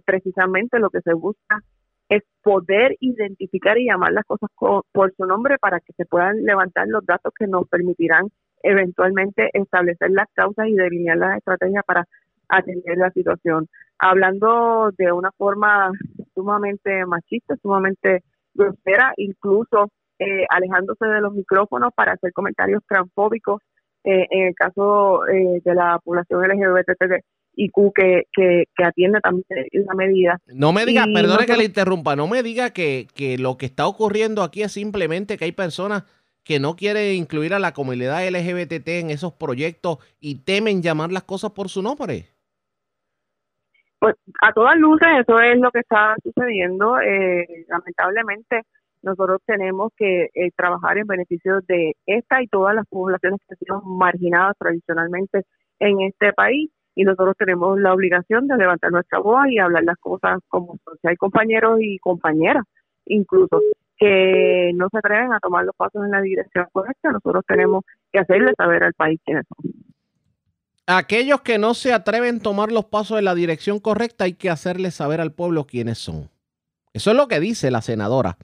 precisamente lo que se busca es poder identificar y llamar las cosas por su nombre para que se puedan levantar los datos que nos permitirán eventualmente establecer las causas y delinear las estrategias para atender la situación. Hablando de una forma sumamente machista, sumamente grosera, incluso eh, alejándose de los micrófonos para hacer comentarios transfóbicos eh, en el caso eh, de la población LGBTIQ que, que, que atiende también la medida. No me diga, perdone que le interrumpa, no me diga que, que lo que está ocurriendo aquí es simplemente que hay personas que no quieren incluir a la comunidad LGBT en esos proyectos y temen llamar las cosas por su nombre. Pues a todas luces eso es lo que está sucediendo. Eh, lamentablemente nosotros tenemos que eh, trabajar en beneficio de esta y todas las poblaciones que han sido marginadas tradicionalmente en este país y nosotros tenemos la obligación de levantar nuestra voz y hablar las cosas como. Si hay compañeros y compañeras incluso que no se atreven a tomar los pasos en la dirección correcta, nosotros tenemos que hacerle saber al país quiénes son. Aquellos que no se atreven a tomar los pasos en la dirección correcta, hay que hacerle saber al pueblo quiénes son. Eso es lo que dice la senadora.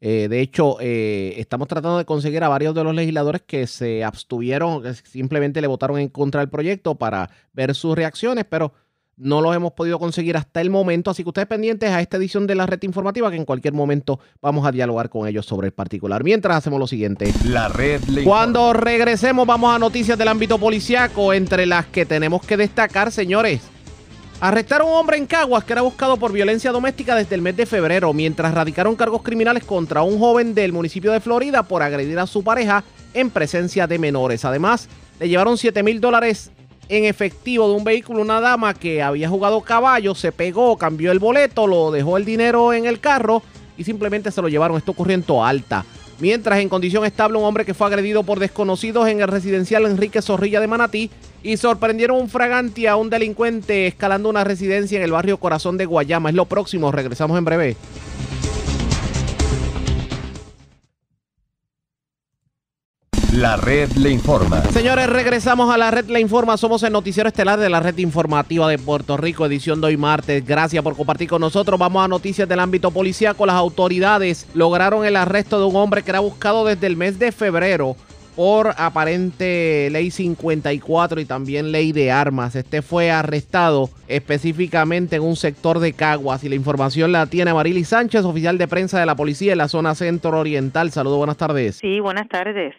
Eh, de hecho, eh, estamos tratando de conseguir a varios de los legisladores que se abstuvieron, simplemente le votaron en contra del proyecto para ver sus reacciones, pero no los hemos podido conseguir hasta el momento, así que ustedes pendientes a esta edición de la red informativa que en cualquier momento vamos a dialogar con ellos sobre el particular. Mientras hacemos lo siguiente. La red Cuando regresemos vamos a noticias del ámbito policiaco, entre las que tenemos que destacar, señores. Arrestaron a un hombre en Caguas que era buscado por violencia doméstica desde el mes de febrero, mientras radicaron cargos criminales contra un joven del municipio de Florida por agredir a su pareja en presencia de menores. Además, le llevaron 7 mil dólares en efectivo de un vehículo una dama que había jugado caballo, se pegó, cambió el boleto, lo dejó el dinero en el carro y simplemente se lo llevaron. Esto ocurrió en Alta. Mientras en condición estable un hombre que fue agredido por desconocidos en el residencial Enrique Zorrilla de Manatí y sorprendieron un fragante a un delincuente escalando una residencia en el barrio Corazón de Guayama. Es lo próximo, regresamos en breve. La red le informa. Señores, regresamos a la red le informa. Somos el noticiero estelar de la red informativa de Puerto Rico, edición de hoy martes. Gracias por compartir con nosotros. Vamos a noticias del ámbito policíaco. Las autoridades lograron el arresto de un hombre que era buscado desde el mes de febrero por aparente ley 54 y también ley de armas. Este fue arrestado específicamente en un sector de Caguas y la información la tiene Marily Sánchez, oficial de prensa de la policía en la zona centro oriental. Saludos, buenas tardes. Sí, buenas tardes.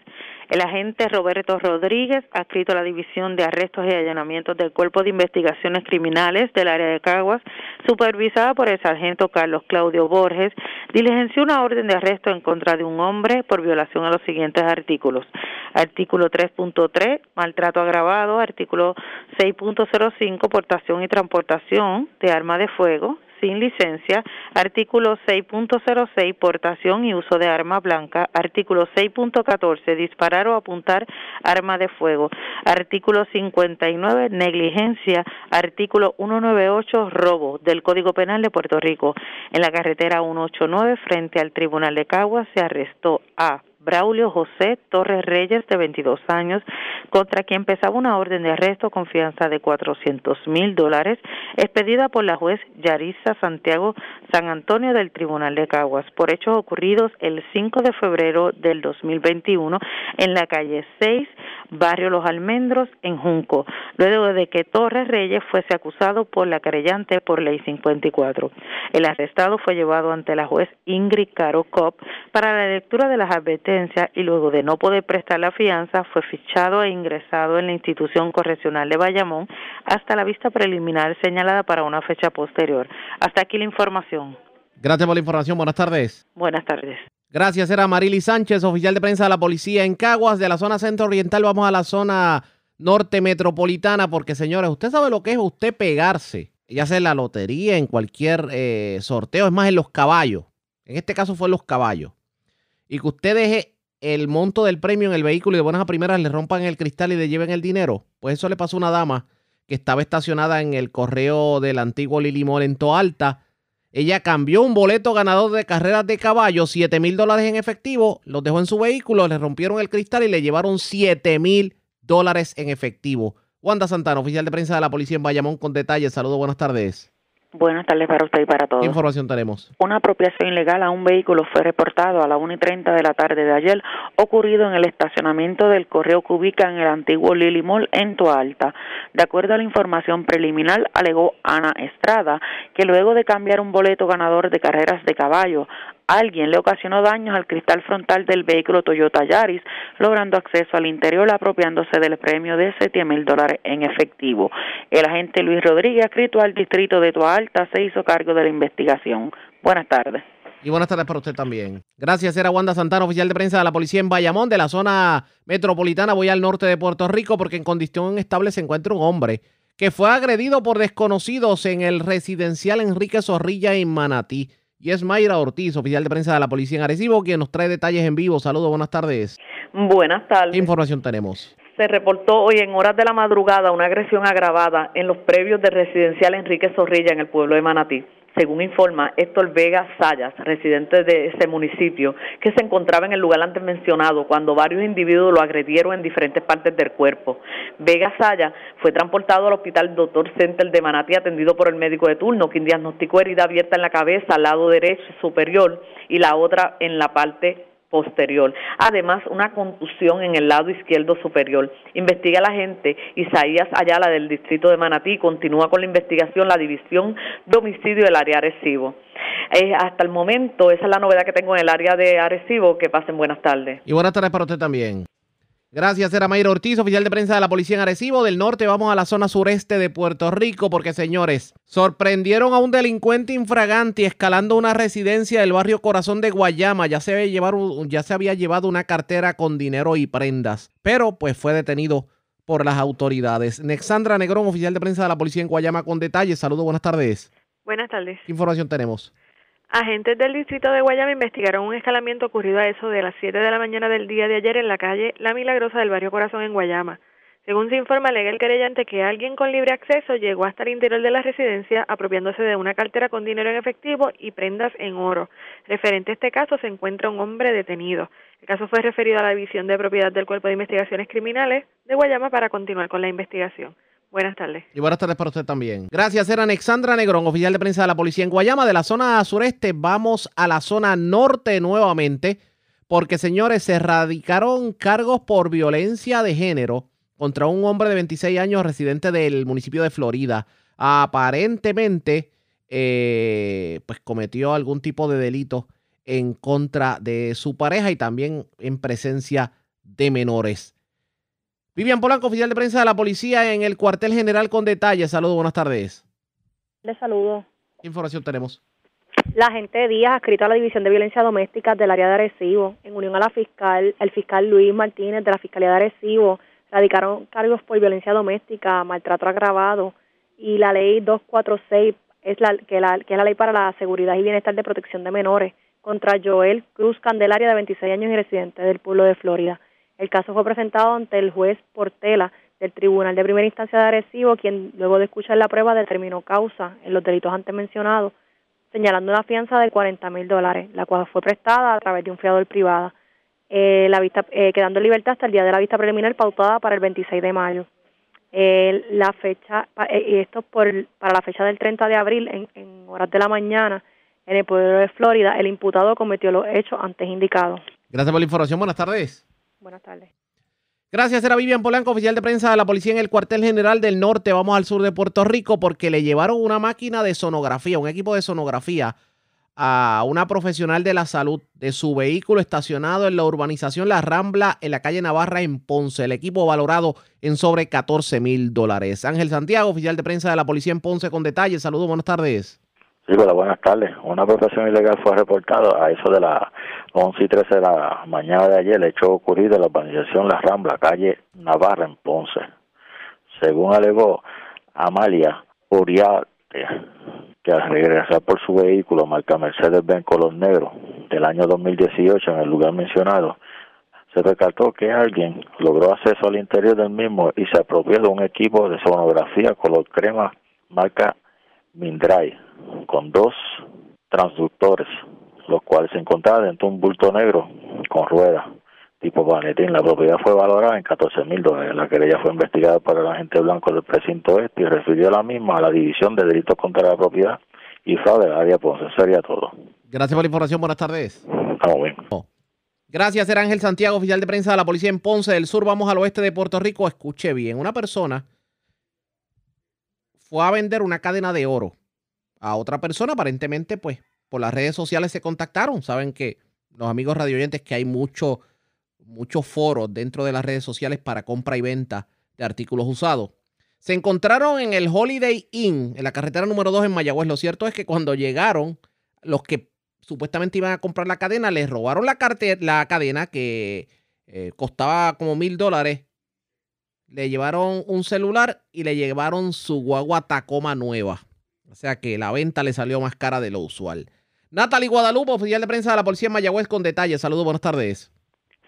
El agente Roberto Rodríguez, adscrito a la División de Arrestos y Allanamientos del Cuerpo de Investigaciones Criminales del área de Caguas, supervisada por el sargento Carlos Claudio Borges, diligenció una orden de arresto en contra de un hombre por violación a los siguientes artículos. Artículo 3.3, maltrato agravado. Artículo 6.05, portación y transportación de arma de fuego sin licencia, artículo 6.06 portación y uso de arma blanca, artículo 6.14 disparar o apuntar arma de fuego, artículo 59 negligencia, artículo 198 robo del Código Penal de Puerto Rico. En la carretera 189 frente al Tribunal de Caguas se arrestó a Braulio José Torres Reyes, de 22 años, contra quien pesaba una orden de arresto con fianza de 400 mil dólares, expedida por la juez Yarisa Santiago San Antonio del Tribunal de Caguas, por hechos ocurridos el 5 de febrero del 2021 en la calle 6, barrio Los Almendros, en Junco, luego de que Torres Reyes fuese acusado por la querellante por ley 54. El arrestado fue llevado ante la juez Ingrid Caro Cop para la lectura de las advertencias y luego de no poder prestar la fianza fue fichado e ingresado en la institución correccional de Bayamón hasta la vista preliminar señalada para una fecha posterior. Hasta aquí la información. Gracias por la información. Buenas tardes. Buenas tardes. Gracias. Era Marily Sánchez, oficial de prensa de la policía en Caguas, de la zona centro oriental. Vamos a la zona norte metropolitana, porque señores, usted sabe lo que es usted pegarse ya sea en la lotería, en cualquier eh, sorteo, es más en los caballos. En este caso fue en los caballos. Y que usted deje el monto del premio en el vehículo y de buenas a primeras le rompan el cristal y le lleven el dinero. Pues eso le pasó a una dama que estaba estacionada en el correo del antiguo Lili Mall en Toalta. Ella cambió un boleto ganador de carreras de caballo, 7 mil dólares en efectivo, los dejó en su vehículo, le rompieron el cristal y le llevaron 7 mil dólares en efectivo. Wanda Santana, oficial de prensa de la policía en Bayamón, con detalles. Saludos, buenas tardes. Buenas tardes para usted y para todos. ¿Qué información tenemos? Una apropiación ilegal a un vehículo fue reportado a las 1 y 30 de la tarde de ayer, ocurrido en el estacionamiento del correo que ubica en el antiguo Lily Mall en Toalta. De acuerdo a la información preliminar, alegó Ana Estrada que luego de cambiar un boleto ganador de carreras de caballo alguien le ocasionó daños al cristal frontal del vehículo Toyota Yaris, logrando acceso al interior apropiándose del premio de 7 mil dólares en efectivo. El agente Luis Rodríguez, escrito al distrito de Toalta, se hizo cargo de la investigación. Buenas tardes. Y buenas tardes para usted también. Gracias, era Wanda Santana, oficial de prensa de la policía en Bayamón, de la zona metropolitana. Voy al norte de Puerto Rico porque en condición estable se encuentra un hombre que fue agredido por desconocidos en el residencial Enrique Zorrilla en Manatí. Y es Mayra Ortiz, oficial de prensa de la policía en Arecibo, quien nos trae detalles en vivo. Saludos, buenas tardes. Buenas tardes. ¿Qué información tenemos? Se reportó hoy en horas de la madrugada una agresión agravada en los previos del residencial Enrique Zorrilla en el pueblo de Manatí según informa Héctor Vega Sayas, residente de ese municipio, que se encontraba en el lugar antes mencionado cuando varios individuos lo agredieron en diferentes partes del cuerpo. Vega Sayas fue transportado al hospital Dr. Center de Manatí atendido por el médico de turno, quien diagnosticó herida abierta en la cabeza al lado derecho superior y la otra en la parte posterior. Además, una contusión en el lado izquierdo superior. Investiga la gente Isaías Ayala del distrito de Manatí. Continúa con la investigación la división de homicidio del área Arecibo. Eh, hasta el momento, esa es la novedad que tengo en el área de Arecibo. Que pasen buenas tardes. Y buenas tardes para usted también. Gracias, era Mayra Ortiz, oficial de prensa de la Policía en Arecibo. Del norte vamos a la zona sureste de Puerto Rico porque, señores, sorprendieron a un delincuente infragante escalando una residencia del barrio Corazón de Guayama. Ya se, había llevado, ya se había llevado una cartera con dinero y prendas, pero pues fue detenido por las autoridades. Nexandra Negrón, oficial de prensa de la Policía en Guayama, con detalles. Saludos, buenas tardes. Buenas tardes. ¿Qué información tenemos? Agentes del distrito de Guayama investigaron un escalamiento ocurrido a eso de las 7 de la mañana del día de ayer en la calle La Milagrosa del barrio Corazón en Guayama. Según se informa, alega el querellante que alguien con libre acceso llegó hasta el interior de la residencia apropiándose de una cartera con dinero en efectivo y prendas en oro. Referente a este caso, se encuentra un hombre detenido. El caso fue referido a la División de Propiedad del Cuerpo de Investigaciones Criminales de Guayama para continuar con la investigación. Buenas tardes. Y buenas tardes para usted también. Gracias, era Alexandra Negrón, oficial de prensa de la policía en Guayama. De la zona sureste vamos a la zona norte nuevamente, porque señores, se radicaron cargos por violencia de género contra un hombre de 26 años residente del municipio de Florida. Aparentemente, eh, pues cometió algún tipo de delito en contra de su pareja y también en presencia de menores. Vivian Polanco, oficial de prensa de la policía en el cuartel general con detalles. Saludos, buenas tardes. Le saludo. ¿Qué información tenemos? La agente Díaz, adscrito a la División de Violencia Doméstica del área de Arecibo, en unión a la fiscal, el fiscal Luis Martínez de la Fiscalía de Arecibo, radicaron cargos por violencia doméstica, maltrato agravado y la ley 246 es la que, la que es la ley para la seguridad y bienestar de protección de menores contra Joel Cruz Candelaria de 26 años y residente del pueblo de Florida. El caso fue presentado ante el juez Portela del Tribunal de Primera Instancia de Arecibo, quien luego de escuchar la prueba determinó causa en los delitos antes mencionados, señalando una fianza de 40 mil dólares, la cual fue prestada a través de un fiador privado, eh, la vista, eh, quedando en libertad hasta el día de la vista preliminar pautada para el 26 de mayo. Eh, la fecha, y esto por, para la fecha del 30 de abril, en, en horas de la mañana, en el pueblo de Florida, el imputado cometió los hechos antes indicados. Gracias por la información. Buenas tardes. Buenas tardes. Gracias, era Vivian Polanco, oficial de prensa de la policía en el cuartel general del norte. Vamos al sur de Puerto Rico porque le llevaron una máquina de sonografía, un equipo de sonografía a una profesional de la salud de su vehículo estacionado en la urbanización La Rambla en la calle Navarra en Ponce. El equipo valorado en sobre 14 mil dólares. Ángel Santiago, oficial de prensa de la policía en Ponce con detalles. Saludos, buenas tardes. Sí, hola, buenas tardes. Una profesión ilegal fue reportada a eso de las 11 y 13 de la mañana de ayer, el hecho ocurrido en la urbanización La Rambla, calle Navarra, en Ponce. Según alegó Amalia Uriarte que, al regresar por su vehículo marca Mercedes-Benz color negro del año 2018 en el lugar mencionado, se percató que alguien logró acceso al interior del mismo y se apropió de un equipo de sonografía color crema marca Mindray con dos transductores, los cuales se encontraban dentro de un bulto negro con ruedas tipo Vanetín. La propiedad fue valorada en 14 mil dólares. La querella fue investigada por el agente blanco del precinto este y refirió la misma a la División de Delitos contra la Propiedad y fraude del área Ponce. Sería todo. Gracias por la información. Buenas tardes. Estamos bien. Gracias, era Ángel Santiago, oficial de prensa de la policía en Ponce del Sur. Vamos al oeste de Puerto Rico. Escuche bien. Una persona fue a vender una cadena de oro a otra persona. Aparentemente, pues, por las redes sociales se contactaron. Saben que los amigos radioyentes que hay mucho muchos foros dentro de las redes sociales para compra y venta de artículos usados. Se encontraron en el Holiday Inn, en la carretera número 2 en Mayagüez. Lo cierto es que cuando llegaron, los que supuestamente iban a comprar la cadena, les robaron la, la cadena que eh, costaba como mil dólares. Le llevaron un celular y le llevaron su guagua Tacoma nueva. O sea que la venta le salió más cara de lo usual. Natalie Guadalupe, oficial de prensa de la policía en Mayagüez, con detalles. Saludos, buenas tardes.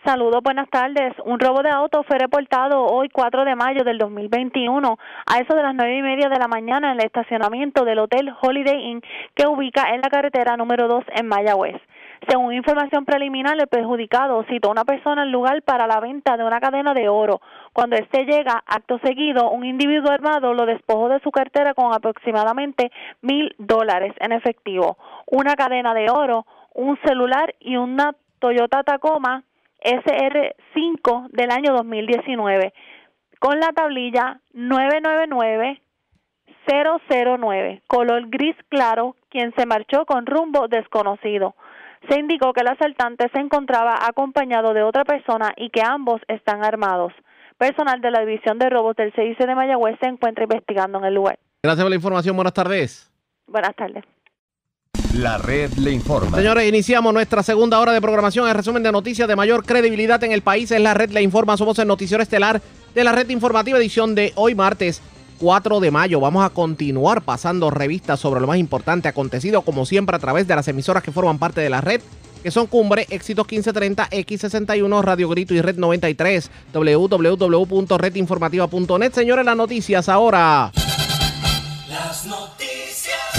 Saludos, buenas tardes. Un robo de auto fue reportado hoy 4 de mayo del 2021 a eso de las nueve y media de la mañana en el estacionamiento del Hotel Holiday Inn que ubica en la carretera número 2 en Mayagüez. Según información preliminar, el perjudicado citó a una persona al lugar para la venta de una cadena de oro. Cuando éste llega, acto seguido, un individuo armado lo despojó de su cartera con aproximadamente mil dólares en efectivo, una cadena de oro, un celular y una Toyota Tacoma SR5 del año 2019 con la tablilla 999009, color gris claro, quien se marchó con rumbo desconocido. Se indicó que el asaltante se encontraba acompañado de otra persona y que ambos están armados. Personal de la División de Robos del CIC de Mayagüez se encuentra investigando en el lugar. Gracias por la información. Buenas tardes. Buenas tardes. La red le informa. Señores, iniciamos nuestra segunda hora de programación. El resumen de noticias de mayor credibilidad en el país es la red le informa. Somos el noticiero estelar de la red informativa edición de hoy martes 4 de mayo. Vamos a continuar pasando revistas sobre lo más importante acontecido, como siempre, a través de las emisoras que forman parte de la red, que son Cumbre, Éxitos 1530, X61, Radio Grito y Red 93, www.redinformativa.net. Señores, las noticias ahora. Las noticias.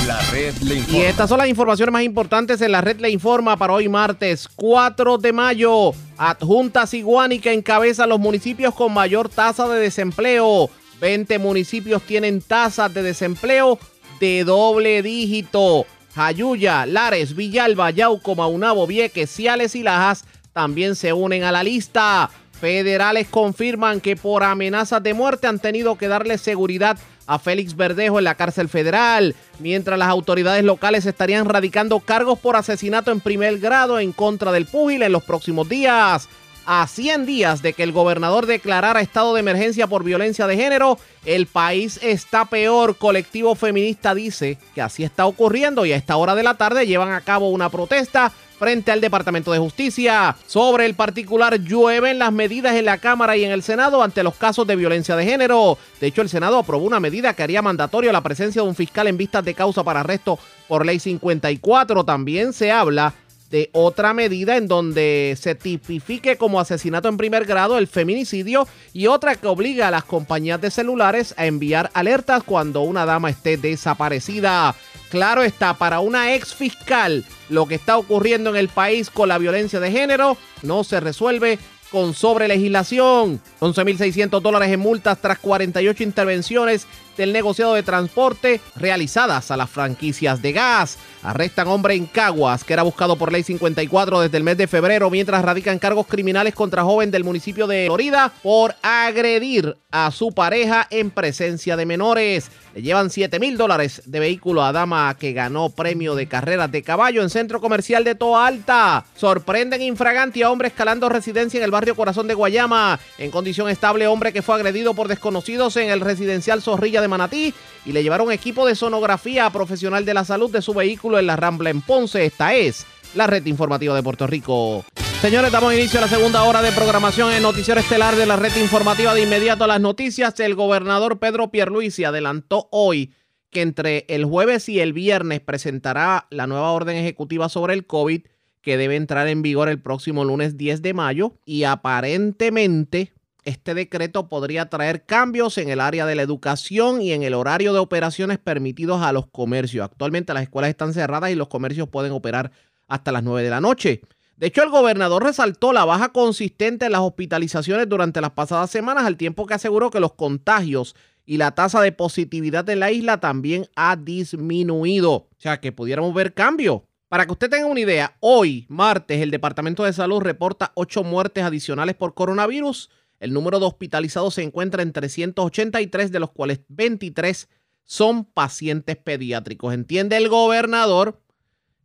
La red le informa. Y estas son las informaciones más importantes en la red le informa para hoy martes 4 de mayo. Adjunta Siguánica encabeza los municipios con mayor tasa de desempleo. 20 municipios tienen tasas de desempleo de doble dígito. Jayuya, Lares, Villalba, Yauco, Maunabo, Vieques, Ciales y Lajas también se unen a la lista. Federales confirman que por amenazas de muerte han tenido que darle seguridad a Félix Verdejo en la cárcel federal, mientras las autoridades locales estarían radicando cargos por asesinato en primer grado en contra del púgil en los próximos días. A 100 días de que el gobernador declarara estado de emergencia por violencia de género, el país está peor. Colectivo feminista dice que así está ocurriendo y a esta hora de la tarde llevan a cabo una protesta frente al Departamento de Justicia. Sobre el particular, llueven las medidas en la Cámara y en el Senado ante los casos de violencia de género. De hecho, el Senado aprobó una medida que haría mandatorio la presencia de un fiscal en vistas de causa para arresto por ley 54. También se habla de otra medida en donde se tipifique como asesinato en primer grado el feminicidio y otra que obliga a las compañías de celulares a enviar alertas cuando una dama esté desaparecida. Claro está, para una ex fiscal, lo que está ocurriendo en el país con la violencia de género no se resuelve con sobre legislación. 11.600 dólares en multas tras 48 intervenciones del negociado de transporte realizadas a las franquicias de gas. Arrestan hombre en Caguas que era buscado por ley 54 desde el mes de febrero mientras radican cargos criminales contra joven del municipio de Florida por agredir a su pareja en presencia de menores. Le llevan 7 mil dólares de vehículo a dama que ganó premio de carreras de caballo en centro comercial de Toa Alta. Sorprenden infraganti a hombre escalando residencia en el barrio Corazón de Guayama. En condición estable, hombre que fue agredido por desconocidos en el residencial Zorrilla de Manatí y le llevaron equipo de sonografía profesional de la salud de su vehículo en la Rambla en Ponce. Esta es la red informativa de Puerto Rico. Señores, damos inicio a la segunda hora de programación en Noticiero Estelar de la red informativa de inmediato a las noticias. El gobernador Pedro Pierluisi adelantó hoy que entre el jueves y el viernes presentará la nueva orden ejecutiva sobre el COVID que debe entrar en vigor el próximo lunes 10 de mayo y aparentemente este decreto podría traer cambios en el área de la educación y en el horario de operaciones permitidos a los comercios. Actualmente las escuelas están cerradas y los comercios pueden operar hasta las 9 de la noche. De hecho, el gobernador resaltó la baja consistente en las hospitalizaciones durante las pasadas semanas, al tiempo que aseguró que los contagios y la tasa de positividad en la isla también ha disminuido. O sea, que pudiéramos ver cambio. Para que usted tenga una idea, hoy, martes, el Departamento de Salud reporta 8 muertes adicionales por coronavirus el número de hospitalizados se encuentra en 383, de los cuales 23 son pacientes pediátricos. Entiende el gobernador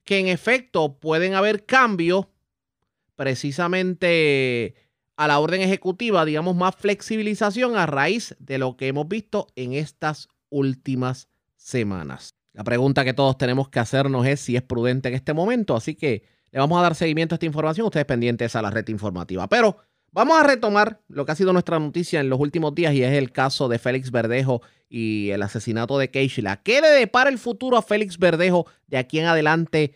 que en efecto pueden haber cambios precisamente a la orden ejecutiva, digamos más flexibilización a raíz de lo que hemos visto en estas últimas semanas. La pregunta que todos tenemos que hacernos es si es prudente en este momento, así que le vamos a dar seguimiento a esta información, ustedes pendientes a la red informativa. Pero Vamos a retomar lo que ha sido nuestra noticia en los últimos días y es el caso de Félix Verdejo y el asesinato de Keishla. ¿Qué le depara el futuro a Félix Verdejo de aquí en adelante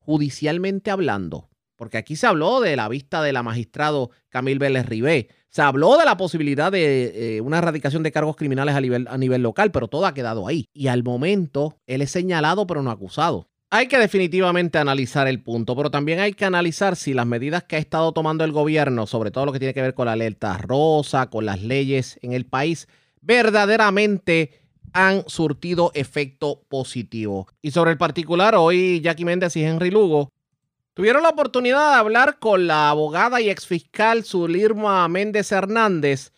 judicialmente hablando? Porque aquí se habló de la vista de la magistrado Camil Vélez Ribé. Se habló de la posibilidad de eh, una erradicación de cargos criminales a nivel, a nivel local, pero todo ha quedado ahí. Y al momento, él es señalado pero no acusado. Hay que definitivamente analizar el punto, pero también hay que analizar si las medidas que ha estado tomando el gobierno, sobre todo lo que tiene que ver con la alerta rosa, con las leyes en el país, verdaderamente han surtido efecto positivo. Y sobre el particular, hoy Jackie Méndez y Henry Lugo tuvieron la oportunidad de hablar con la abogada y exfiscal Zulirma Méndez Hernández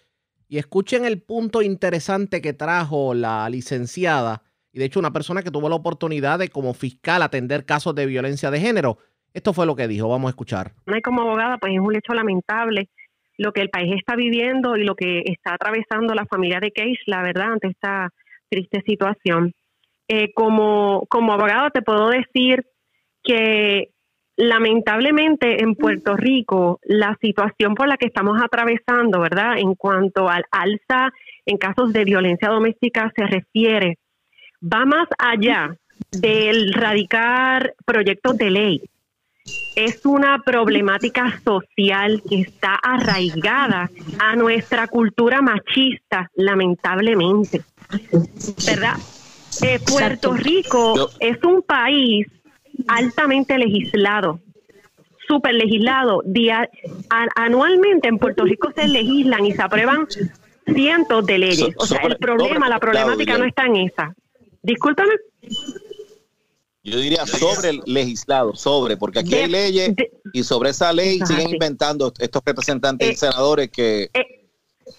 y escuchen el punto interesante que trajo la licenciada y de hecho una persona que tuvo la oportunidad de como fiscal atender casos de violencia de género. Esto fue lo que dijo, vamos a escuchar. Como abogada, pues es un hecho lamentable lo que el país está viviendo y lo que está atravesando la familia de Case, la verdad, ante esta triste situación. Eh, como, como abogada te puedo decir que lamentablemente en Puerto Rico la situación por la que estamos atravesando, ¿verdad? En cuanto al alza en casos de violencia doméstica se refiere, va más allá del radicar proyectos de ley. Es una problemática social que está arraigada a nuestra cultura machista, lamentablemente. ¿Verdad? Eh, Puerto Rico es un país altamente legislado, súper legislado. anualmente en Puerto Rico se legislan y se aprueban cientos de leyes. O sea, el problema, la problemática no está en esa. Discúlpame. Yo diría sobre el legislado, sobre, porque aquí hay leyes y sobre esa ley siguen inventando estos representantes y eh, senadores que, eh,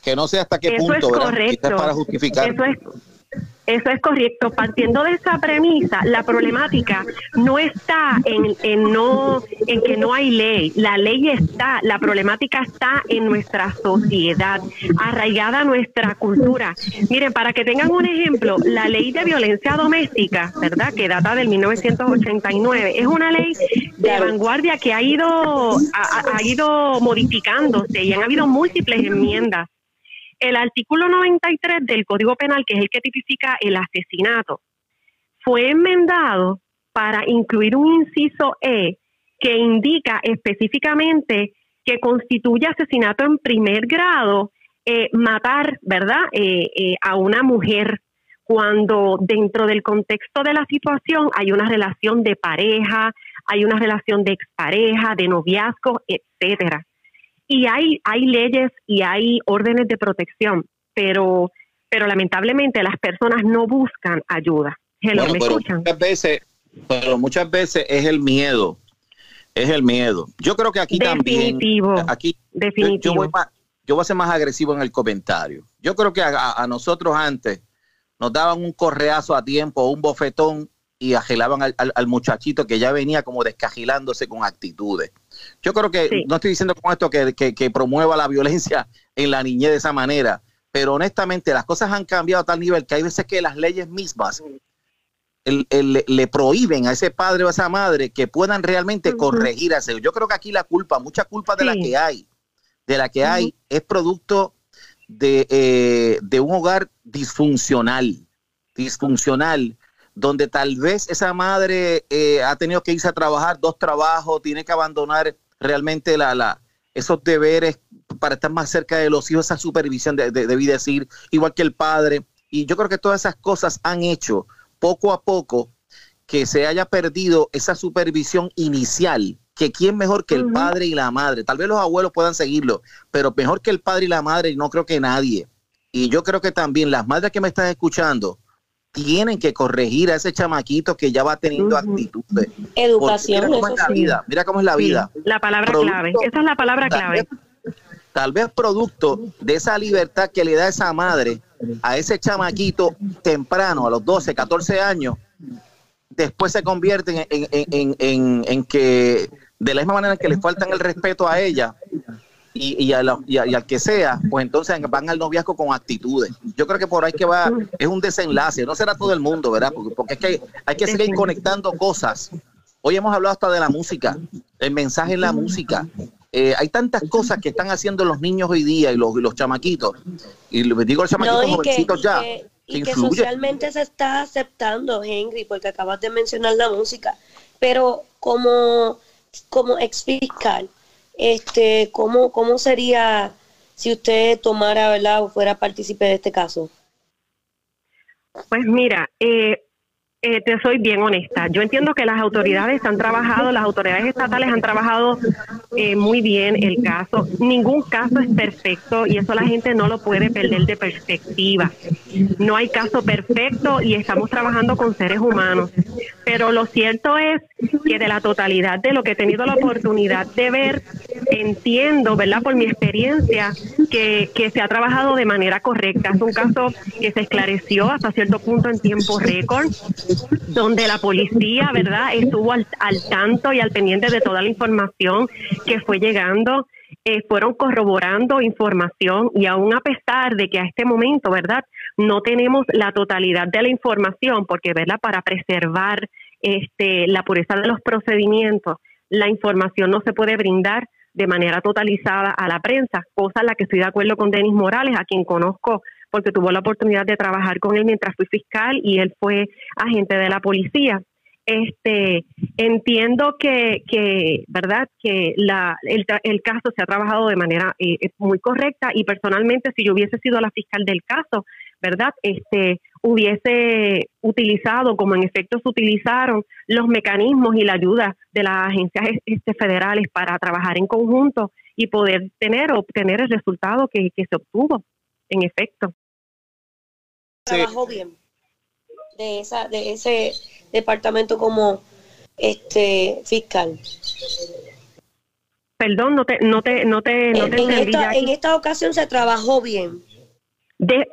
que no sé hasta qué punto, es para justificar. Eso es, eso es correcto. Partiendo de esa premisa, la problemática no está en, en, no, en que no hay ley. La ley está, la problemática está en nuestra sociedad, arraigada a nuestra cultura. Miren, para que tengan un ejemplo, la ley de violencia doméstica, ¿verdad? Que data del 1989, es una ley de vanguardia que ha ido, ha ido modificándose y han habido múltiples enmiendas el artículo 93 del Código Penal, que es el que tipifica el asesinato, fue enmendado para incluir un inciso E que indica específicamente que constituye asesinato en primer grado eh, matar, ¿verdad?, eh, eh, a una mujer cuando dentro del contexto de la situación hay una relación de pareja, hay una relación de expareja, de noviazgo, etcétera y hay, hay leyes y hay órdenes de protección, pero, pero lamentablemente las personas no buscan ayuda. pero Muchas veces, pero muchas veces es el miedo, es el miedo. Yo creo que aquí también, aquí Yo, voy yo voy a ser más agresivo en el comentario. Yo creo que a, nosotros antes nos daban un correazo a tiempo, un bofetón y agelaban al, al, muchachito que ya venía como descajilándose con actitudes. Yo creo que, no estoy diciendo con esto que, promueva la violencia en la niñez de esa manera, pero honestamente las cosas han cambiado a tal nivel que hay veces que las leyes mismas le prohíben a ese padre o a esa madre que puedan realmente corregir a ese. Yo creo que aquí la culpa, mucha culpa de la que hay, de la que hay, es producto de, eh, de un hogar disfuncional disfuncional, donde tal vez esa madre eh, ha tenido que irse a trabajar dos trabajos, tiene que abandonar realmente la, la, esos deberes para estar más cerca de los hijos, esa supervisión, de, debí decir, igual que el padre. Y yo creo que todas esas cosas han hecho poco a poco que se haya perdido esa supervisión inicial, que quién mejor que el padre y la madre. Tal vez los abuelos puedan seguirlo, pero mejor que el padre y la madre no creo que nadie. Y yo creo que también las madres que me están escuchando tienen que corregir a ese chamaquito que ya va teniendo actitudes. Educación. Mira cómo es la vida, mira cómo es la vida. la palabra clave, esa es la palabra clave. tal vez producto de esa libertad que le da esa madre a ese chamaquito temprano, a los 12, 14 años, después se convierten en, que de la misma manera que le faltan el respeto a ella y, y, al que sea, pues entonces van al noviazgo con actitudes. Yo creo que por ahí que va, es un desenlace, no será todo el mundo, ¿verdad? Porque, porque es que hay que seguir conectando cosas. Hoy hemos hablado hasta de la música, el mensaje en la música. Eh, hay tantas cosas que están haciendo los niños hoy día y los, los chamaquitos, y les digo los chamaquitos jovencitos ya. y que socialmente se está aceptando, Henry, porque acabas de mencionar la música, pero como, como ex fiscal, este, ¿cómo, ¿cómo sería si usted tomara, ¿verdad? o fuera partícipe de este caso? Pues mira, eh, eh, te soy bien honesta. Yo entiendo que las autoridades han trabajado, las autoridades estatales han trabajado eh, muy bien el caso. Ningún caso es perfecto y eso la gente no lo puede perder de perspectiva. No hay caso perfecto y estamos trabajando con seres humanos. Pero lo cierto es que de la totalidad de lo que he tenido la oportunidad de ver, entiendo, ¿verdad? Por mi experiencia, que, que se ha trabajado de manera correcta. Es un caso que se esclareció hasta cierto punto en tiempo récord donde la policía, ¿verdad?, estuvo al, tanto y al pendiente de toda la información que fue llegando. Eh, fueron corroborando información y aún a pesar de que a este momento, ¿verdad? No tenemos la totalidad de la información porque, ¿verdad? Para preservar este, la pureza de los procedimientos, la información no se puede brindar de manera totalizada a la prensa, cosa en la que estoy de acuerdo con Denis Morales, a quien conozco porque tuvo la oportunidad de trabajar con él mientras fui fiscal y él fue agente de la policía. Este, entiendo que, que verdad, que la, el, el, caso se ha trabajado de manera eh, muy correcta y personalmente si yo hubiese sido la fiscal del caso, verdad, este, hubiese utilizado, como en efecto se utilizaron, los mecanismos y la ayuda de las agencias este, federales para trabajar en conjunto y poder tener obtener el resultado que se obtuvo, en efecto trabajó bien de esa de ese departamento como este fiscal. Perdón, no te no te no te, no te en, esta, en esta ocasión se trabajó bien. De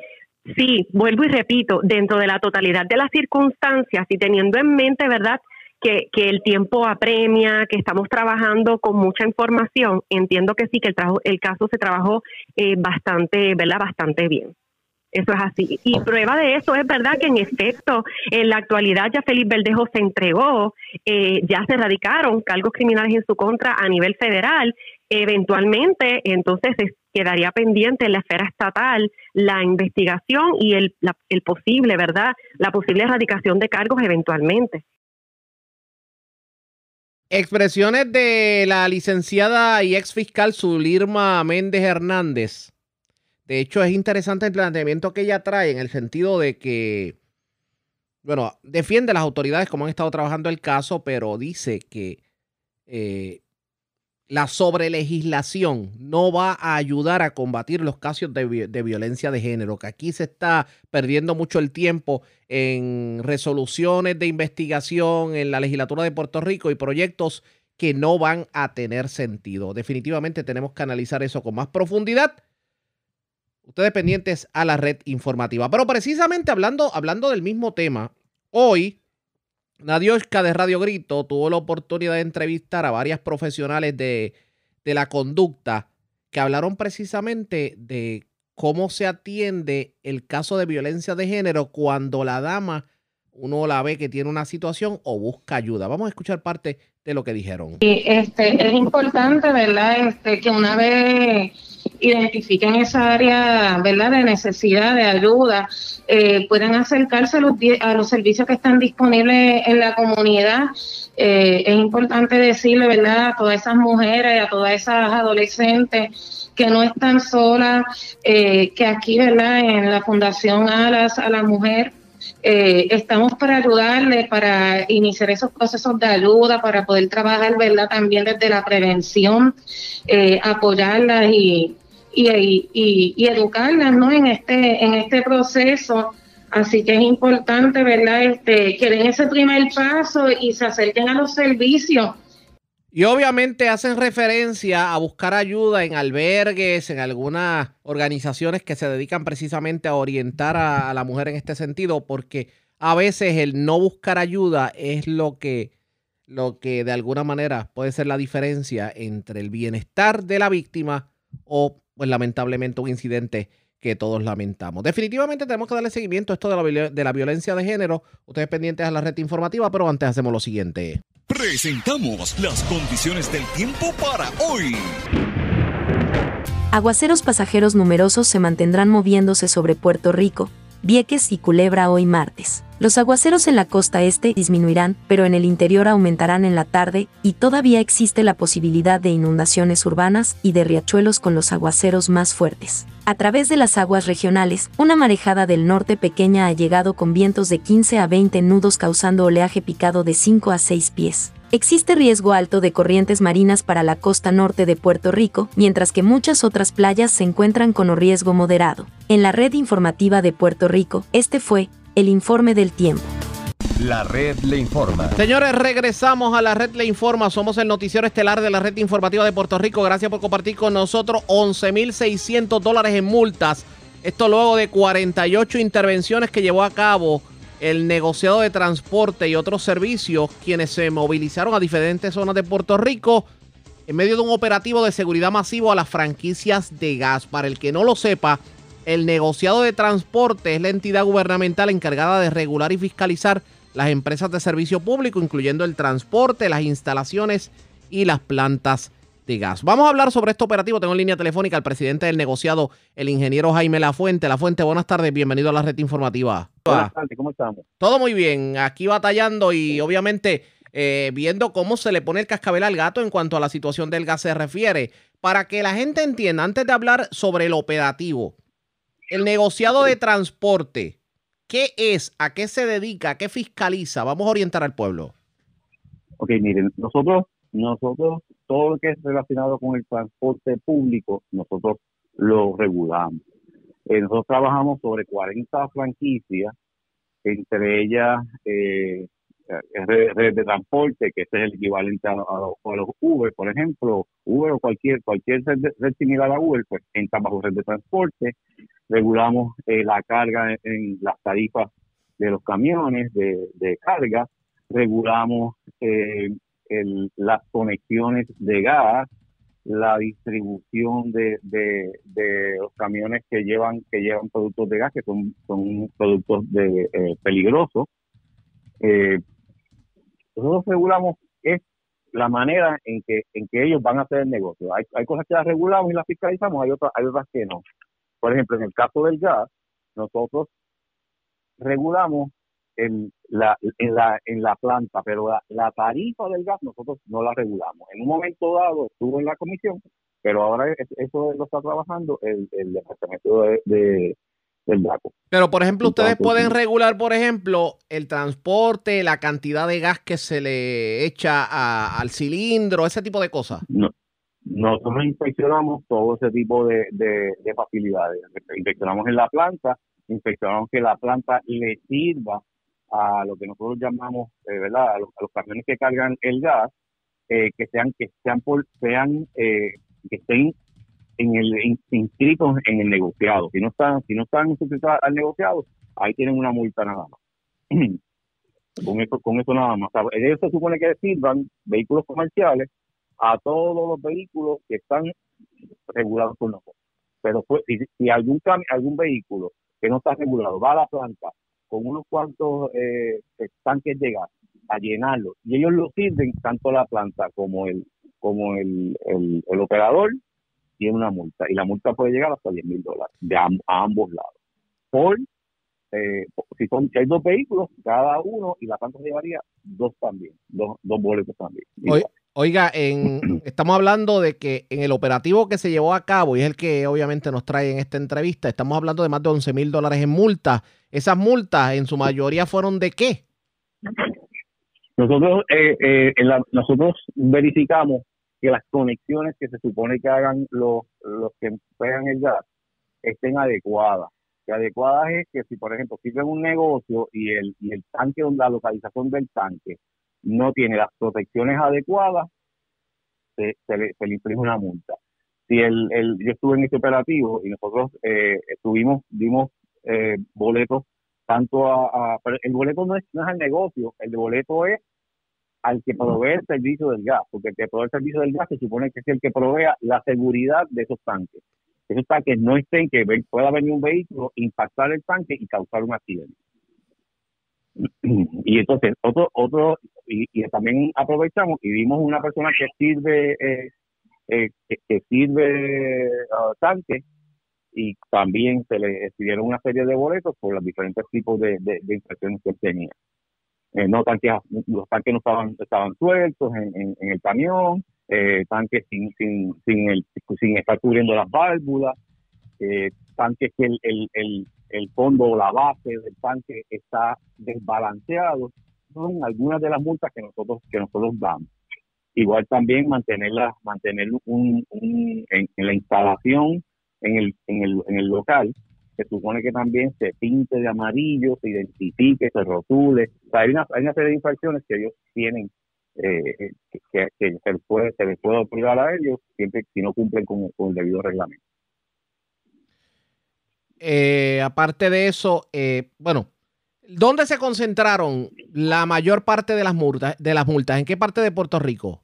sí, vuelvo y repito, dentro de la totalidad de las circunstancias y teniendo en mente, ¿verdad? Que, que, el tiempo apremia, que estamos trabajando con mucha información, entiendo que sí, que el, el caso se trabajó eh, bastante, ¿verdad? Bastante bien. Eso es así. Y prueba de eso es verdad que en efecto, en la actualidad ya Felipe Verdejo se entregó, eh, ya se erradicaron cargos criminales en su contra a nivel federal. Eventualmente, entonces quedaría pendiente en la esfera estatal la investigación y el, el posible, ¿verdad? La posible erradicación de cargos eventualmente. Expresiones de la licenciada y ex fiscal Zulirma Méndez Hernández de hecho, es interesante el planteamiento que ella trae en el sentido de que, bueno, defiende a las autoridades como han estado trabajando el caso, pero dice que eh, la sobrelegislación no va a ayudar a combatir los casos de, de, violencia de género, que aquí se está perdiendo mucho el tiempo en resoluciones de investigación en la legislatura de Puerto Rico y proyectos que no van a tener sentido. Definitivamente tenemos que analizar eso con más profundidad ustedes pendientes a la red informativa. Pero precisamente hablando, hablando del mismo tema, hoy Nadioshka de Radio Grito tuvo la oportunidad de entrevistar a varias profesionales de, de la conducta que hablaron precisamente de cómo se atiende el caso de violencia de género cuando la dama uno la ve que tiene una situación o busca ayuda. Vamos a escuchar parte de lo que dijeron. este, es importante, ¿verdad? Este, que una vez identifiquen esa área, ¿verdad?, de necesidad, de ayuda, eh, puedan acercarse a los, a los servicios que están disponibles en la comunidad. Eh, es importante decirle, ¿verdad?, a todas esas mujeres, a todas esas adolescentes que no están solas, eh, que aquí, ¿verdad?, en la Fundación Alas a la Mujer, eh, estamos para ayudarle, para iniciar esos procesos de ayuda, para poder trabajar, ¿verdad? También desde la prevención, eh, apoyarlas y, y, y, educarlas, ¿no? En este, en este proceso. Así que es importante, ¿verdad? Este, que den ese primer paso y se acerquen a los servicios y obviamente hacen referencia a buscar ayuda en albergues, en algunas organizaciones que se dedican precisamente a orientar a, la mujer en este sentido, porque a veces el no buscar ayuda es lo que, lo que de alguna manera puede ser la diferencia entre el bienestar de la víctima o, pues lamentablemente, un incidente que todos lamentamos. Definitivamente tenemos que darle seguimiento a esto de la, de la violencia de género. Ustedes pendientes a la red informativa, pero antes hacemos lo siguiente. Presentamos las condiciones del tiempo para hoy. Aguaceros pasajeros numerosos se mantendrán moviéndose sobre Puerto Rico, Vieques y Culebra hoy martes. Los aguaceros en la costa este disminuirán, pero en el interior aumentarán en la tarde, y todavía existe la posibilidad de inundaciones urbanas y de riachuelos con los aguaceros más fuertes. A través de las aguas regionales, una marejada del norte pequeña ha llegado con vientos de 15 a 20 nudos causando oleaje picado de 5 a 6 pies. Existe riesgo alto de corrientes marinas para la costa norte de Puerto Rico, mientras que muchas otras playas se encuentran con riesgo moderado. En la red informativa de Puerto Rico, este fue el informe del tiempo. La red le informa. Señores, regresamos a la red le informa. Somos el noticiero estelar de la red informativa de Puerto Rico. Gracias por compartir con nosotros 11.600 dólares en multas. Esto luego de 48 intervenciones que llevó a cabo el negociado de transporte y otros servicios, quienes se movilizaron a diferentes zonas de Puerto Rico en medio de un operativo de seguridad masivo a las franquicias de gas. Para el que no lo sepa, el negociado de transporte es la entidad gubernamental encargada de regular y fiscalizar las empresas de servicio público, incluyendo el transporte, las instalaciones y las plantas de gas. Vamos a hablar sobre este operativo. Tengo en línea telefónica al presidente del negociado, el ingeniero Jaime Lafuente. Lafuente, buenas tardes, bienvenido a la red informativa. Buenas tardes, ¿cómo estamos? Todo muy bien, aquí batallando y obviamente eh, viendo cómo se le pone el cascabel al gato en cuanto a la situación del gas se refiere. Para que la gente entienda, antes de hablar sobre el operativo, el negociado de transporte, ¿Qué es? ¿A qué se dedica? ¿A qué fiscaliza? Vamos a orientar al pueblo. Ok, miren, nosotros, nosotros, todo lo que es relacionado con el transporte público, nosotros lo regulamos. Eh, nosotros trabajamos sobre 40 franquicias, entre ellas eh, red, de transporte, que este es el equivalente a, los Uber, por ejemplo, Uber o cualquier cualquier red, red similar a Uber, pues entra bajo red de transporte regulamos eh, la carga en, las tarifas de los camiones de, carga, regulamos eh, las conexiones de gas, la distribución de, los camiones que llevan que llevan productos de gas que son, son productos de eh, peligrosos. Nosotros regulamos es la manera en que en que ellos van a hacer el negocio. Hay, cosas que las regulamos y las fiscalizamos, hay otras que no. Por ejemplo, en el caso del gas, nosotros regulamos en la, planta, pero la, tarifa del gas nosotros no la regulamos. En un momento dado estuvo en la comisión, pero ahora eso lo está trabajando el, el departamento de, del DACO. Pero, por ejemplo, ustedes pueden regular, por ejemplo, el transporte, la cantidad de gas que se le echa al cilindro, ese tipo de cosas. No, nosotros inspeccionamos todo ese tipo de, de, facilidades. Inspeccionamos en la planta, inspeccionamos que la planta le sirva a lo que nosotros llamamos, eh, ¿verdad? A los, camiones que cargan el gas, eh, que sean que sean por, sean eh, que estén en el inscritos en el negociado. Si no están si no están inscritos al negociado, ahí tienen una multa nada más. con eso con eso nada más. Eso se supone que sirvan vehículos comerciales a todos los vehículos que están regulados por nosotros. Pero si, algún algún vehículo que no está regulado va a la planta con unos cuantos eh, tanques de gas a llenarlo y ellos lo sirven tanto la planta como el como el, el, operador tiene una multa y la multa puede llegar hasta 10 mil dólares de a ambos lados. Por, eh, si, son, hay dos vehículos, cada uno y la planta llevaría dos también, dos, dos boletos también. Oiga, en, estamos hablando de que en el operativo que se llevó a cabo, y es el que obviamente nos trae en esta entrevista, estamos hablando de más de 11 mil dólares en multas. ¿Esas multas en su mayoría fueron de qué? Nosotros, eh, eh, nosotros verificamos que las conexiones que se supone que hagan los, los que pegan el gas estén adecuadas. Que adecuadas es que si, por ejemplo, sirve un negocio y el, y el tanque, la localización del tanque no tiene las protecciones adecuadas, se, le, se le una multa. Si el, el, yo estuve en este operativo y nosotros eh, estuvimos, dimos eh, boletos tanto a, el boleto no es, no es al negocio, el boleto es al que provee el servicio del gas, porque el que provee el servicio del gas se supone que es el que provea la seguridad de esos tanques. Esos tanques no estén que pueda venir un vehículo, impactar el tanque y causar un accidente. Y entonces, otro, otro, y, también aprovechamos y vimos una persona que sirve, eh, eh, que, sirve uh, tanque y también se le pidieron una serie de boletos por los diferentes tipos de, de, de infracciones que él tenía. Eh, no tanques, los tanques no estaban, estaban sueltos en, el camión, eh, tanques sin, sin, sin, el, sin estar cubriendo las válvulas, eh, tanques que el, el, el, el fondo o la base del tanque está desbalanceado. Son algunas de las multas que nosotros, que nosotros damos. Igual también mantenerla, mantener un, un en, en la instalación en el, en el, en el local, se supone que también se pinte de amarillo, se identifique, se rotule. hay, una, hay una serie de infracciones que ellos tienen eh, que, se, les puede, se les puede obligar a ellos siempre si no cumplen con, el debido reglamento. Eh, aparte de eso, eh, bueno, ¿dónde se concentraron la mayor parte de las multas? De las multas? ¿En qué parte de Puerto Rico?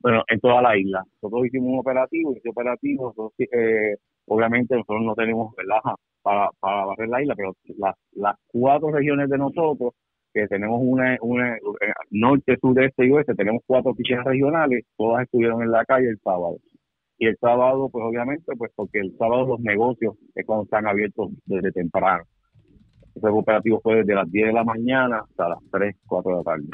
Bueno, en toda la isla. Nosotros hicimos un operativo, ese operativo, eh, obviamente nosotros no tenemos ¿verdad? Para, para barrer la isla, pero las, las cuatro regiones de nosotros, que tenemos una, una eh, norte, sureste y oeste, tenemos cuatro oficinas regionales, todas estuvieron en la calle el sábado. Y el sábado, pues obviamente, pues porque el sábado los negocios es cuando están abiertos desde temprano. Ese operativo fue desde las 10 de la mañana hasta las 3, 4 de la tarde.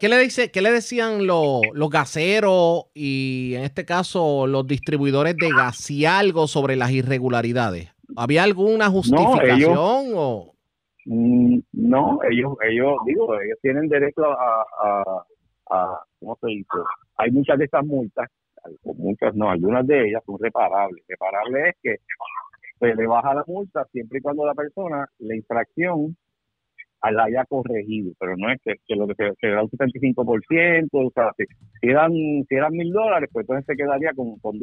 ¿Qué le, dice, qué le decían los, los gaseros y en este caso los distribuidores de gas y algo sobre las irregularidades? ¿Había alguna justificación no, ellos, o...? Mm, no, ellos, ellos, digo, ellos tienen derecho a, a, a, ¿cómo se dice? Hay muchas de estas multas, muchas no, algunas de ellas son reparables. Reparable es que se le baja la multa siempre y cuando la persona, la infracción la haya corregido, pero no es que, lo que se, da un 75%, o sea, si, eran si eran mil dólares, pues entonces se quedaría con, con,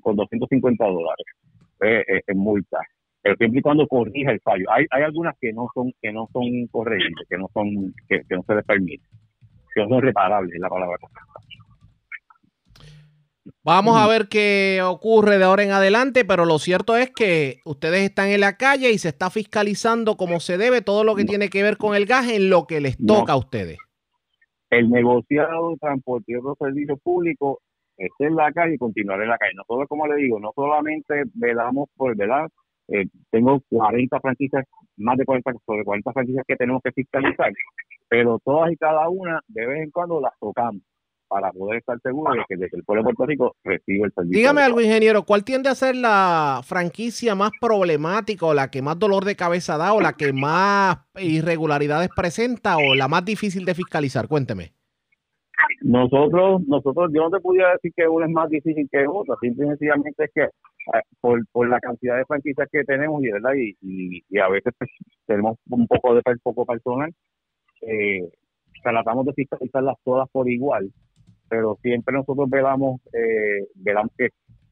con, 250 dólares eh, eh, en multa. Pero siempre y cuando corrija el fallo. Hay, hay algunas que no son que no son corregibles, que no son que, que no se les permite, que no son reparables, es la palabra. Vamos a ver qué ocurre de ahora en adelante, pero lo cierto es que ustedes están en la calle y se está fiscalizando como se debe todo lo que tiene que ver con el gas en lo que les toca a ustedes. El negociado de transporte y otros servicios públicos está en la calle y continuará en la calle. Nosotros, como le digo, no solamente velamos por, ¿verdad? Eh, tengo 40 franquicias, más de 40, sobre 40 franquicias que tenemos que fiscalizar, pero todas y cada una de vez en cuando las tocamos para poder estar seguro de que desde el pueblo de Puerto Rico recibe el servicio. Dígame algo, ingeniero, ¿cuál tiende a ser la franquicia más problemática o la que más dolor de cabeza da o la que más irregularidades presenta o la más difícil de fiscalizar? Cuénteme. Nosotros, nosotros, yo no te pudiera decir que una es más difícil que otra, simple y sencillamente es que eh, por, por la cantidad de franquicias que tenemos y, ¿verdad? y, y, a veces pues, tenemos un poco de poco personal, eh, tratamos de fiscalizarlas todas por igual pero siempre nosotros velamos, eh,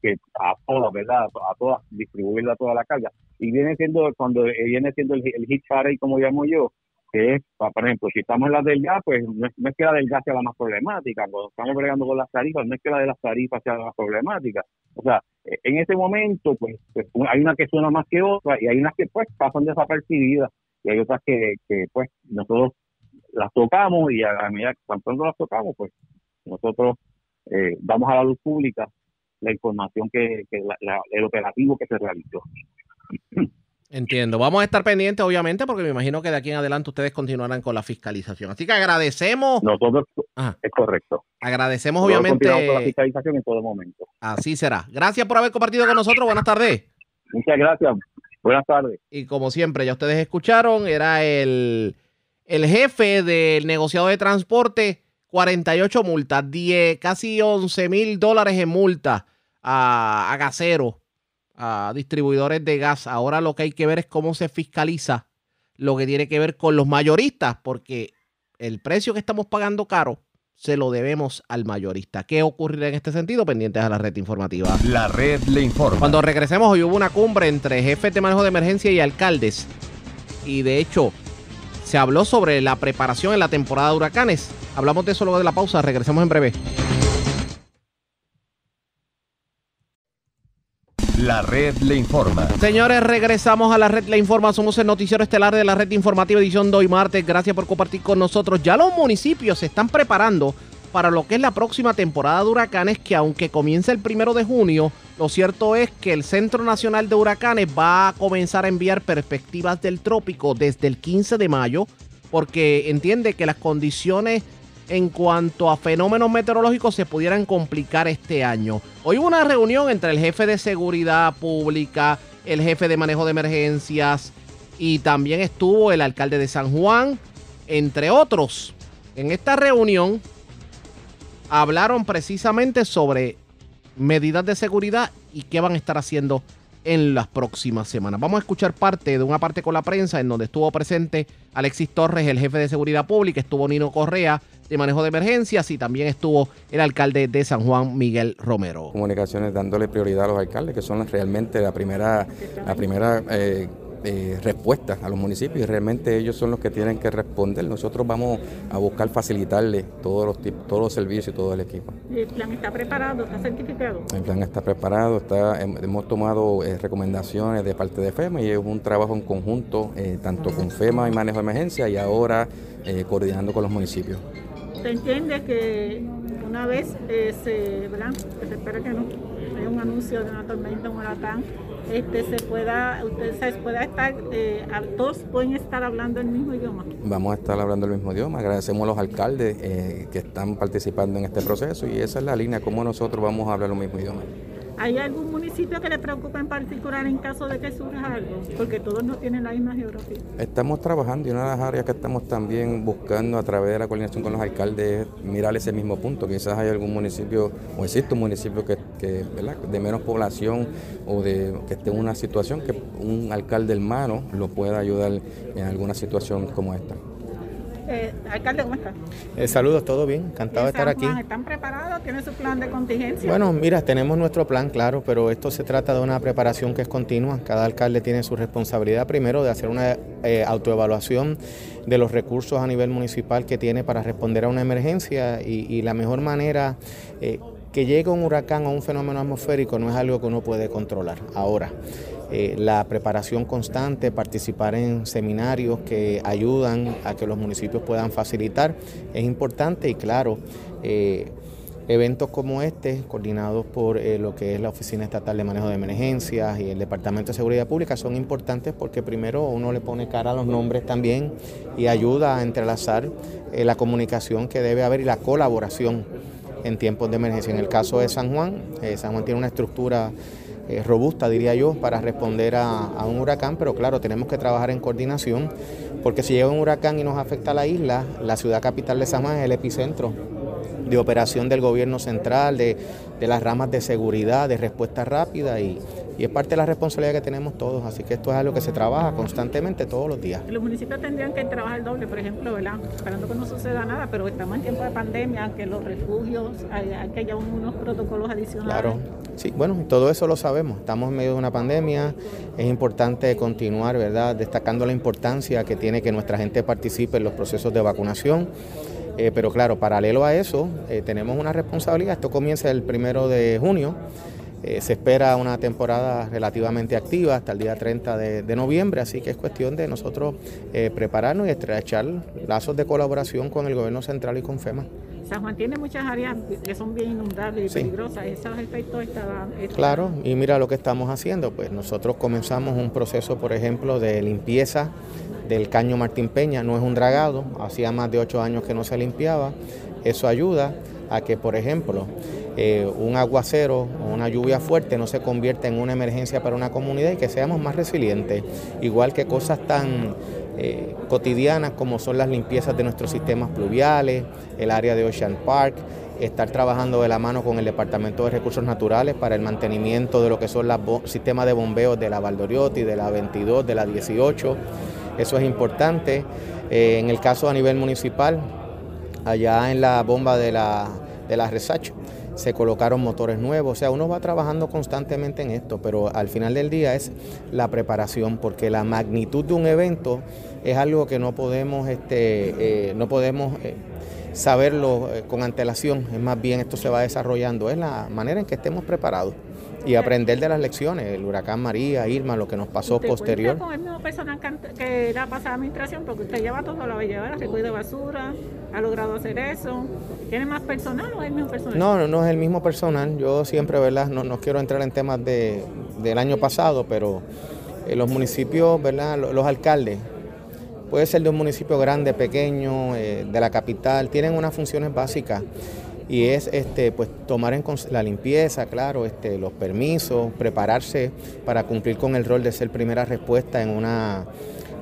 que, a todas, ¿verdad? A todas, distribuirla toda la carga. Y viene siendo, cuando viene siendo el, hit parade, como llamo yo, que es, por ejemplo, si estamos en la del gas, pues no es, que la del gas sea la más problemática, cuando estamos bregando con las tarifas, no es que la de las tarifas sea la más problemática. O sea, e, en ese momento, pues, pues hay una que suena más que otra y hay unas que pues pasan desapercibidas y hay otras que, pues nosotros las tocamos y a, medida que cuando las tocamos, pues nosotros eh, vamos a la luz pública la información que, el operativo que se realizó. Entiendo. Vamos a estar pendientes, obviamente, porque me imagino que de aquí en adelante ustedes continuarán con la fiscalización. Así que agradecemos. Nosotros, es correcto. Agradecemos, obviamente. Con la fiscalización en todo momento. Así será. Gracias por haber compartido con nosotros. Buenas tardes. Muchas gracias. Buenas tardes. Y como siempre, ya ustedes escucharon, era el, el jefe del negociado de transporte, 48 multas, 10, casi 11 mil dólares en multa a, a gaseros a distribuidores de gas. Ahora lo que hay que ver es cómo se fiscaliza lo que tiene que ver con los mayoristas, porque el precio que estamos pagando caro se lo debemos al mayorista. ¿Qué ocurrirá en este sentido? Pendientes a la red informativa. La red le informa. Cuando regresemos, hoy hubo una cumbre entre jefes de manejo de emergencia y alcaldes. Y de hecho, se habló sobre la preparación en la temporada de huracanes. Hablamos de eso luego de la pausa. Regresemos en breve. La red le informa. Señores, regresamos a la red le informa. Somos el noticiero estelar de la red informativa edición de hoy martes. Gracias por compartir con nosotros. Ya los municipios se están preparando para lo que es la próxima temporada de huracanes que aunque comienza el primero de junio, lo cierto es que el Centro Nacional de Huracanes va a comenzar a enviar perspectivas del trópico desde el 15 de mayo porque entiende que las condiciones en cuanto a fenómenos meteorológicos se pudieran complicar este año. Hoy hubo una reunión entre el jefe de seguridad pública, el jefe de manejo de emergencias y también estuvo el alcalde de San Juan, entre otros. En esta reunión hablaron precisamente sobre medidas de seguridad y qué van a estar haciendo en las próximas semanas. Vamos a escuchar parte de una parte con la prensa en donde estuvo presente Alexis Torres, el jefe de seguridad pública, estuvo Nino Correa de manejo de emergencias y también estuvo el alcalde de San Juan, Miguel Romero. Comunicaciones dándole prioridad a los alcaldes, que son realmente la primera, la primera eh, eh, respuesta a los municipios y realmente ellos son los que tienen que responder. Nosotros vamos a buscar facilitarle todos los todos los servicios y todo el equipo. ¿El plan está preparado? ¿Está certificado? El plan está preparado, está, hemos tomado eh, recomendaciones de parte de FEMA y es un trabajo en conjunto, eh, tanto con FEMA y manejo de emergencia y ahora coordinando con los municipios. ¿Usted entiende que una vez se, ¿verdad? que se espera que no haya un anuncio de una tormenta, un huracán, este, se pueda, ustedes pueda estar, eh, todos pueden estar hablando el mismo idioma. Vamos a estar hablando el mismo idioma. Agradecemos a los alcaldes eh, que están participando en este proceso y esa es la línea, cómo nosotros vamos a hablar el mismo idioma. ¿Hay algún municipio que le preocupe en particular en caso de que surja algo? Porque todos no tienen la misma geografía. Estamos trabajando y una de las áreas que estamos también buscando a través de la coordinación con los alcaldes es mirar ese mismo punto. Quizás hay algún municipio o existe un municipio que, de menos población o de que esté en una situación que un alcalde hermano lo pueda ayudar en alguna situación como esta. Eh, alcalde, ¿cómo está? Eh, saludos, todo bien, encantado de estar aquí. ¿Están preparados? ¿Tienen su plan de contingencia? Bueno, mira, tenemos nuestro plan, claro, pero esto se trata de una preparación que es continua. Cada alcalde tiene su responsabilidad primero de hacer una eh, autoevaluación de los recursos a nivel municipal que tiene para responder a una emergencia y, la mejor manera que llegue un huracán o un fenómeno atmosférico no es algo que uno puede controlar. Ahora, eh, la preparación constante, participar en seminarios que ayudan a que los municipios puedan facilitar, es importante y claro, eh, eventos como este, coordinados por eh, lo que es la Oficina Estatal de Manejo de Emergencias y el Departamento de Seguridad Pública, son importantes porque primero uno le pone cara a los nombres también y ayuda a entrelazar la comunicación que debe haber y la colaboración en tiempos de emergencia. En el caso de San Juan, San Juan tiene una estructura eh, robusta, diría yo, para responder a, un huracán, pero claro, tenemos que trabajar en coordinación, porque si llega un huracán y nos afecta a la isla, la ciudad capital de San Juan es el epicentro de operación del gobierno central, de, de las ramas de seguridad, de respuesta rápida y, y es parte de la responsabilidad que tenemos todos, así que esto es algo que se trabaja constantemente todos los días. Los municipios tendrían que trabajar doble, por ejemplo, ¿verdad? Esperando que no suceda nada, pero estamos en tiempo de pandemia, que los refugios, hay, que haya unos protocolos adicionales. Claro, sí, bueno, todo eso lo sabemos, estamos en medio de una pandemia, es importante continuar, ¿verdad?, destacando la importancia que tiene que nuestra gente participe en los procesos de vacunación. Eh, pero claro, paralelo a eso, eh, tenemos una responsabilidad. Esto comienza el primero de junio. Eh, se espera una temporada relativamente activa hasta el día 30 de, noviembre, así que es cuestión de nosotros prepararnos y estrechar lazos de colaboración con el gobierno central y con FEMA. San Juan tiene muchas áreas que son bien inundables y peligrosas. Esos efectos estaban, Claro, y mira lo que estamos haciendo. Pues nosotros comenzamos un proceso, por ejemplo, de limpieza del caño Martín Peña. No es un dragado, hacía más de ocho años que no se limpiaba. Eso ayuda a que, por ejemplo, eh, un aguacero o una lluvia fuerte no se convierta en una emergencia para una comunidad y que seamos más resilientes. Igual que cosas tan eh, cotidianas como son las limpiezas de nuestros sistemas pluviales, el área de Ocean Park, estar trabajando de la mano con el Departamento de Recursos Naturales para el mantenimiento de lo que son los sistemas de bombeos de la Valdoriotti, de la 22, de la 18. Eso es importante. Eh, en el caso a nivel municipal, allá en la bomba de la, de la Resach, se colocaron motores nuevos, o sea, uno va trabajando constantemente en esto, pero al final del día es la preparación, porque la magnitud de un evento es algo que no podemos, este, eh, no podemos eh, saberlo eh, con antelación, es más bien esto se va desarrollando, es la manera en que estemos preparados y aprender de las lecciones, el huracán María, Irma, lo que nos pasó posterior. con el mismo personal que era pasada administración? Porque usted lleva todo, lo va a llevar, recoge basura, ha logrado hacer eso. ¿Tiene más personal o es el mismo personal? No, no, no es el mismo personal. Yo siempre, ¿verdad? No, no quiero entrar en temas de, del año pasado, pero en los municipios, ¿verdad? Los, alcaldes, puede ser de un municipio grande, pequeño, eh, de la capital, tienen unas funciones básicas y es este pues tomar en la limpieza, claro, este los permisos, prepararse para cumplir con el rol de ser primera respuesta en una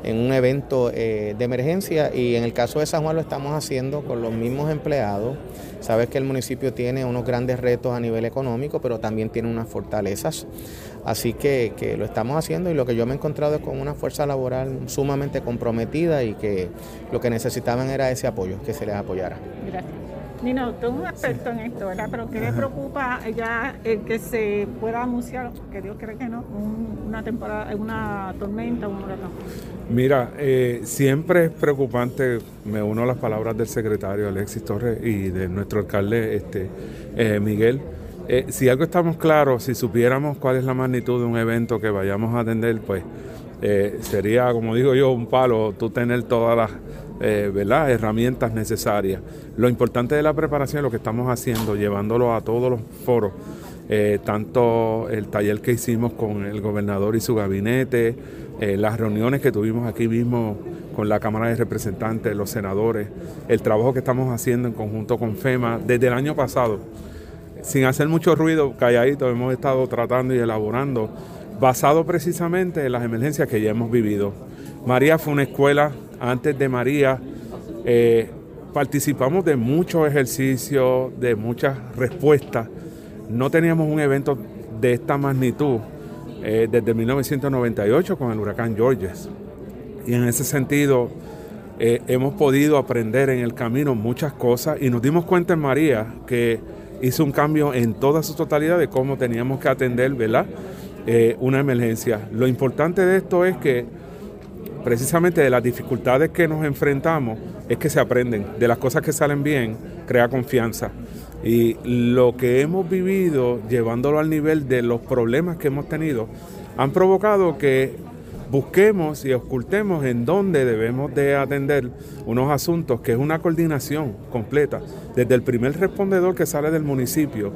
en un evento eh, de emergencia y en el caso de San Juan lo estamos haciendo con los mismos empleados. Sabes que el municipio tiene unos grandes retos a nivel económico, pero también tiene unas fortalezas. Así que, que lo estamos haciendo y lo que yo me he encontrado es con una fuerza laboral sumamente comprometida y que lo que necesitaban era ese apoyo, que se les apoyara. Gracias. Nino, tú eres un experto en esto, ¿verdad? Pero ¿qué le preocupa ya el que se pueda anunciar, que Dios cree que no, una temporada, una tormenta, un huracán? Mira, eh, siempre es preocupante, me uno a las palabras del secretario Alexis Torres y de nuestro alcalde este, eh, Miguel. Eh, si algo estamos claros, si supiéramos cuál es la magnitud de un evento que vayamos a atender, pues sería, como digo yo, un palo tú tener todas las eh, herramientas necesarias. Lo importante de la preparación es lo que estamos haciendo, llevándolo a todos los foros, eh, tanto el taller que hicimos con el gobernador y su gabinete, eh, las reuniones que tuvimos aquí mismo con la Cámara de Representantes, los senadores, el trabajo que estamos haciendo en conjunto con FEMA desde el año pasado. Sin hacer mucho ruido, calladito, hemos estado tratando y elaborando, basado precisamente en las emergencias que ya hemos vivido. María fue una escuela antes de María, eh, participamos de muchos ejercicios, de muchas respuestas. No teníamos un evento de esta magnitud eh, desde 1998 con el huracán Georges. Y en ese sentido eh, hemos podido aprender en el camino muchas cosas y nos dimos cuenta en María que hizo un cambio en toda su totalidad de cómo teníamos que atender ¿verdad? una emergencia. Lo importante de esto es que precisamente de las dificultades que nos enfrentamos es que se aprenden. De las cosas que salen bien, crea confianza. Y lo que hemos vivido, llevándolo al nivel de los problemas que hemos tenido, han provocado que busquemos y ocultemos en dónde debemos de atender unos asuntos que es una coordinación completa, desde el primer respondedor que sale del municipio,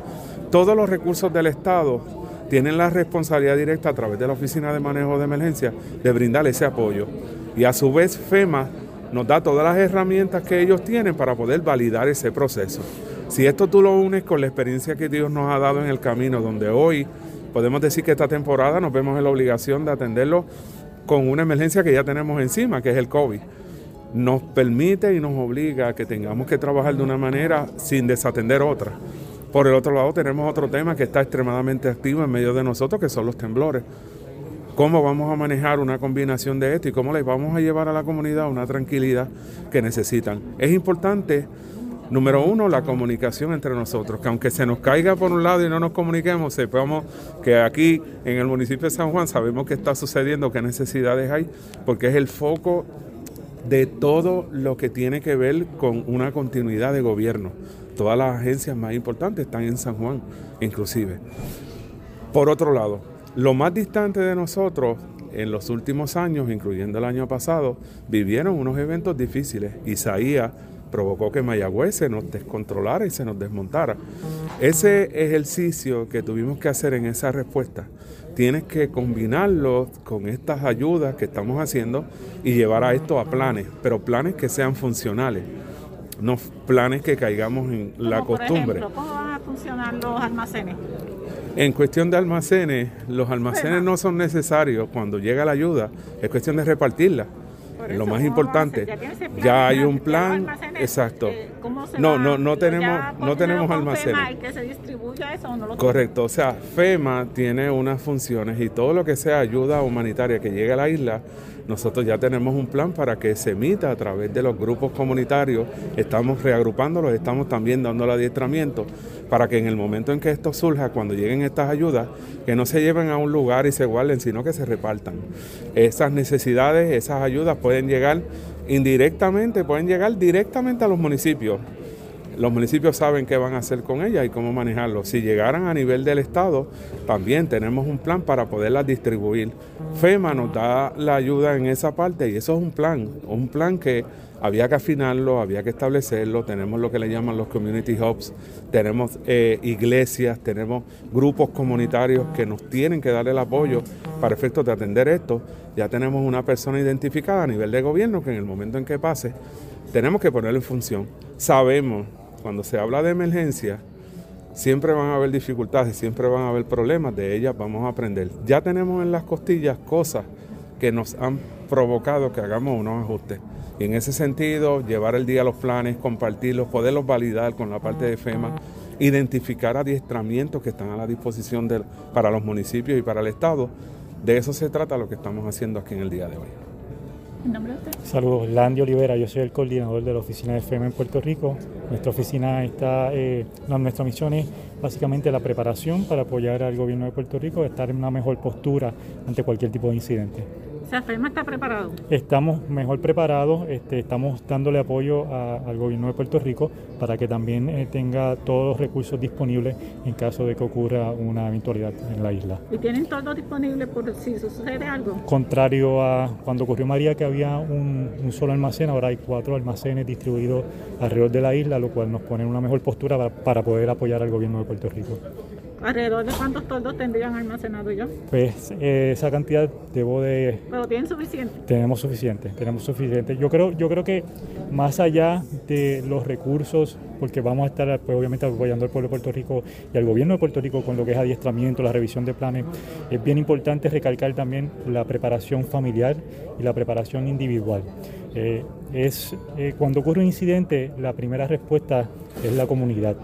todos los recursos del Estado tienen la responsabilidad directa a través de la Oficina de Manejo de Emergencia de brindar ese apoyo. Y a su vez FEMA nos da todas las herramientas que ellos tienen para poder validar ese proceso. Si esto tú lo unes con la experiencia que Dios nos ha dado en el camino, donde hoy podemos decir que esta temporada nos vemos en la obligación de atenderlo con una emergencia que ya tenemos encima, que es el COVID, nos permite y nos obliga a que tengamos que trabajar de una manera sin desatender otra. Por el otro lado tenemos otro tema que está extremadamente activo en medio de nosotros, que son los temblores. ¿Cómo vamos a manejar una combinación de esto y cómo les vamos a llevar a la comunidad una tranquilidad que necesitan? Es importante, número uno, la comunicación entre nosotros, que aunque se nos caiga por un lado y no nos comuniquemos, sepamos que aquí en el municipio de San Juan sabemos qué está sucediendo, qué necesidades hay, porque es el foco de todo lo que tiene que ver con una continuidad de gobierno. Todas las agencias más importantes están en San Juan, inclusive. Por otro lado, lo más distante de nosotros en los últimos años, incluyendo el año pasado, vivieron unos eventos difíciles. Isaías provocó que Mayagüez se nos descontrolara y se nos desmontara. Ese ejercicio que tuvimos que hacer en esa respuesta, tienes que combinarlo con estas ayudas que estamos haciendo y llevar a esto a planes, pero planes que sean funcionales, no planes que caigamos en la costumbre. ¿Cómo van a funcionar los almacenes? En cuestión de almacenes, los almacenes no son necesarios cuando llega la ayuda, es cuestión de repartirla. Lo más importante, ya, hay un plan, exacto. Eh, no, no, no tenemos, no tenemos almacenes. que se distribuya eso, no lo Correcto, o sea, FEMA tiene unas funciones y todo lo que sea ayuda humanitaria que llegue a la isla nosotros ya tenemos un plan para que se emita a través de los grupos comunitarios, estamos reagrupándolos, estamos también dando el adiestramiento para que en el momento en que esto surja, cuando lleguen estas ayudas, que no se lleven a un lugar y se guarden, sino que se repartan. Esas necesidades, esas ayudas pueden llegar indirectamente, pueden llegar directamente a los municipios. Los municipios saben qué van a hacer con ellas y cómo manejarlo. Si llegaran a nivel del Estado, también tenemos un plan para poderlas distribuir. FEMA nos da la ayuda en esa parte y eso es un plan, un plan que había que afinarlo, había que establecerlo. Tenemos lo que le llaman los community hubs, tenemos eh, iglesias, tenemos grupos comunitarios que nos tienen que dar el apoyo para efectos de atender esto. Ya tenemos una persona identificada a nivel de gobierno que en el momento en que pase, tenemos que ponerlo en función. Sabemos cuando se habla de emergencia, siempre van a haber dificultades, siempre van a haber problemas, de ellas vamos a aprender. Ya tenemos en las costillas cosas que nos han provocado que hagamos unos ajustes. Y en ese sentido, llevar el día a los planes, compartirlos, poderlos validar con la parte de FEMA, identificar adiestramientos que están a la disposición de, para los municipios y para el Estado. De eso se trata lo que estamos haciendo aquí en el día de hoy. Saludos, Landy Olivera, yo soy el coordinador de la oficina de FEMA en Puerto Rico. Nuestra oficina está, eh, nuestra misión es básicamente la preparación para apoyar al gobierno de Puerto Rico, estar en una mejor postura ante cualquier tipo de incidente. FEMA está preparado? Estamos mejor preparados, este, estamos dándole apoyo al gobierno de Puerto Rico para que también eh, tenga todos los recursos disponibles en caso de que ocurra una eventualidad en la isla. ¿Y tienen todo disponible por si sucede algo? Contrario a cuando ocurrió María, que había un, solo almacén, ahora hay cuatro almacenes distribuidos alrededor de la isla, lo cual nos pone en una mejor postura para poder apoyar al gobierno de Puerto Rico. ¿Alrededor de cuántos toldos tendrían almacenado ya? Pues eh, esa cantidad debo de... ¿Pero tienen suficiente? Tenemos suficiente, tenemos suficiente. Yo creo, yo creo que más allá de los recursos, porque vamos a estar pues, obviamente apoyando al pueblo de Puerto Rico y al gobierno de Puerto Rico con lo que es adiestramiento, la revisión de planes, es bien importante recalcar también la preparación familiar y la preparación individual. Eh, es eh, cuando ocurre un incidente, la primera respuesta es la comunidad.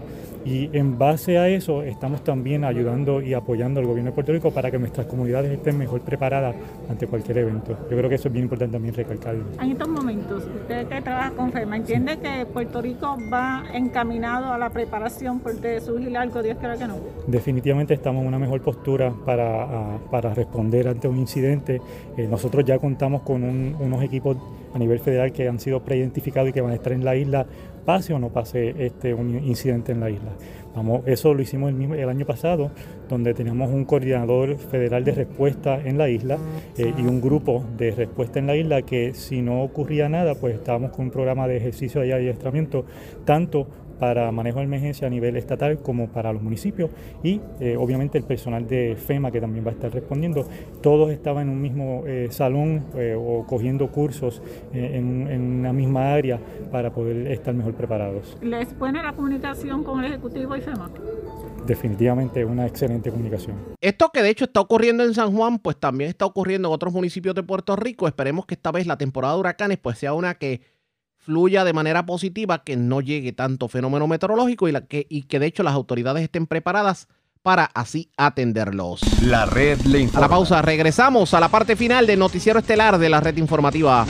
Y en base a eso estamos también ayudando y apoyando al gobierno de Puerto Rico para que nuestras comunidades estén mejor preparadas ante cualquier evento. Yo creo que eso es bien importante también recalcarlo. En estos momentos, usted que trabaja con FEMA, ¿entiende que Puerto Rico va encaminado a la preparación porque surgir algo, Dios quiera que no? Definitivamente estamos en una mejor postura para, para responder ante un incidente. Eh, nosotros ya contamos con unos equipos a nivel federal que han sido preidentificados y que van a estar en la isla pase o no pase este, un incidente en la isla. Vamos, eso lo hicimos el, el año pasado, donde teníamos un coordinador federal de respuesta en la isla eh, y un grupo de respuesta en la isla que si no ocurría nada, pues estábamos con un programa de ejercicio y adiestramiento, tanto para manejo de emergencia a nivel estatal como para los municipios y eh, obviamente el personal de FEMA que también va a estar respondiendo. Todos estaban en un mismo eh, salón eh, o cogiendo cursos en, en, una misma área para poder estar mejor preparados. ¿Les pone la comunicación con el Ejecutivo y FEMA? definitivamente una excelente comunicación. Esto que de hecho está ocurriendo en San Juan, pues también está ocurriendo en otros municipios de Puerto Rico. Esperemos que esta vez la temporada de huracanes pues sea una que fluya de manera positiva, que no llegue tanto fenómeno meteorológico y, la que, y que de hecho las autoridades estén preparadas para así atenderlos. La red le informa. A la pausa, regresamos a la parte final del noticiero estelar de la red informativa.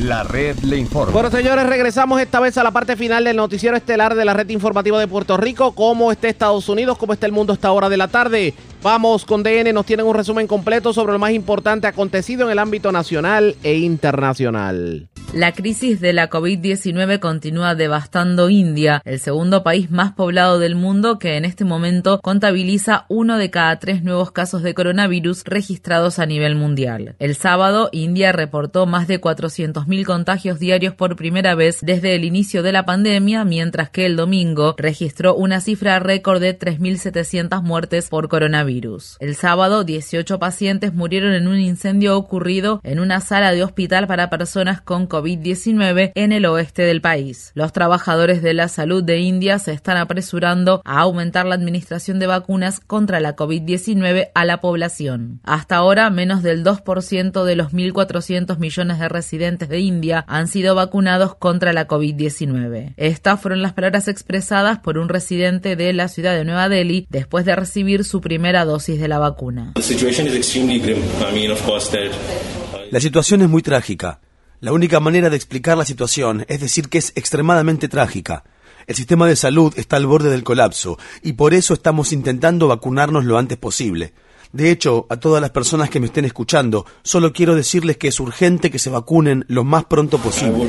La red le informa. Bueno, señores, regresamos esta vez a la parte final del noticiero estelar de la red informativa de Puerto Rico. ¿Cómo está Estados Unidos? ¿Cómo está el mundo a esta hora de la tarde? Vamos con DN, nos tienen un resumen completo sobre lo más importante acontecido en el ámbito nacional e internacional. La crisis de la COVID-19 continúa devastando India, el segundo país más poblado del mundo que en este momento contabiliza uno de cada tres nuevos casos de coronavirus registrados a nivel mundial. El sábado, India reportó más de 400.000 contagios diarios por primera vez desde el inicio de la pandemia, mientras que el domingo registró una cifra récord de 3.700 muertes por coronavirus. El sábado, 18 pacientes murieron en un incendio ocurrido en una sala de hospital para personas con COVID COVID-19 en el oeste del país. Los trabajadores de la salud de India se están apresurando a aumentar la administración de vacunas contra la COVID-19 a la población. Hasta ahora, menos del 2% de los 1.400 millones de residentes de India han sido vacunados contra la COVID-19. Estas fueron las palabras expresadas por un residente de la ciudad de Nueva Delhi después de recibir su primera dosis de la vacuna. La situación es muy trágica. La única manera de explicar la situación es decir que es extremadamente trágica. El sistema de salud está al borde del colapso y por eso estamos intentando vacunarnos lo antes posible. De hecho, a todas las personas que me estén escuchando, solo quiero decirles que es urgente que se vacunen lo más pronto posible.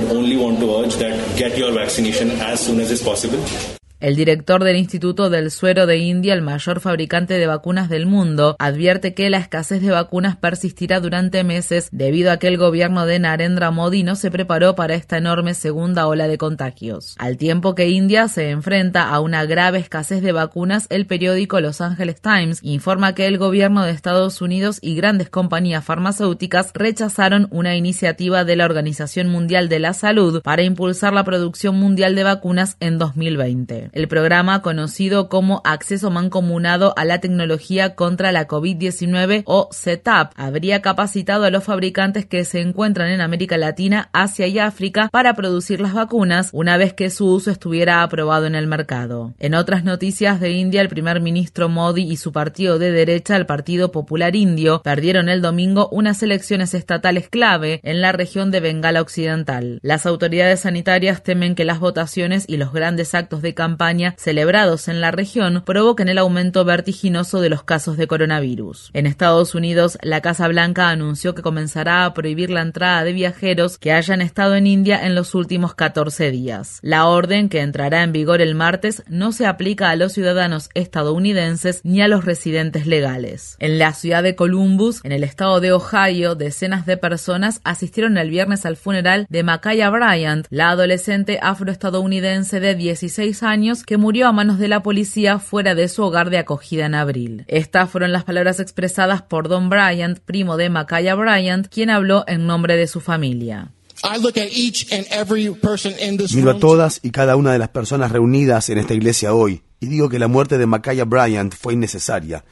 El director del Instituto del Suero de India, el mayor fabricante de vacunas del mundo, advierte que la escasez de vacunas persistirá durante meses debido a que el gobierno de Narendra Modi no se preparó para esta enorme segunda ola de contagios. Al tiempo que India se enfrenta a una grave escasez de vacunas, el periódico Los Angeles Times informa que el gobierno de Estados Unidos y grandes compañías farmacéuticas rechazaron una iniciativa de la Organización Mundial de la Salud para impulsar la producción mundial de vacunas en 2020. El programa, conocido como Acceso Mancomunado a la Tecnología contra la COVID-19 o CETAP, habría capacitado a los fabricantes que se encuentran en América Latina, Asia y África para producir las vacunas una vez que su uso estuviera aprobado en el mercado. En otras noticias de India, el primer ministro Modi y su partido de derecha, el Partido Popular Indio, perdieron el domingo unas elecciones estatales clave en la región de Bengala Occidental. Las autoridades sanitarias temen que las votaciones y los grandes actos de campaña celebrados en la región provoquen el aumento vertiginoso de los casos de coronavirus. En Estados Unidos, la Casa Blanca anunció que comenzará a prohibir la entrada de viajeros que hayan estado en India en los últimos 14 días. La orden, que entrará en vigor el martes, no se aplica a los ciudadanos estadounidenses ni a los residentes legales. En la ciudad de Columbus, en el estado de Ohio, decenas de personas asistieron el viernes al funeral de Makaya Bryant, la adolescente afroestadounidense de 16 años que murió a manos de la policía fuera de su hogar de acogida en abril. Estas fueron las palabras expresadas por Don Bryant, primo de Makaya Bryant, quien habló en nombre de su familia. Miro a todas y cada una de las personas reunidas en esta iglesia hoy y digo que la muerte de Makaya Bryant fue innecesaria,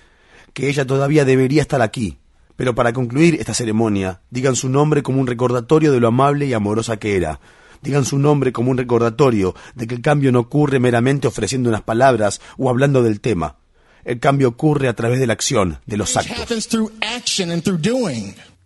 que ella todavía debería estar aquí. Pero para concluir esta ceremonia, digan su nombre como un recordatorio de lo amable y amorosa que era, digan su nombre como un recordatorio de que el cambio no ocurre meramente ofreciendo unas palabras o hablando del tema. El cambio ocurre a través de la acción, de los actos.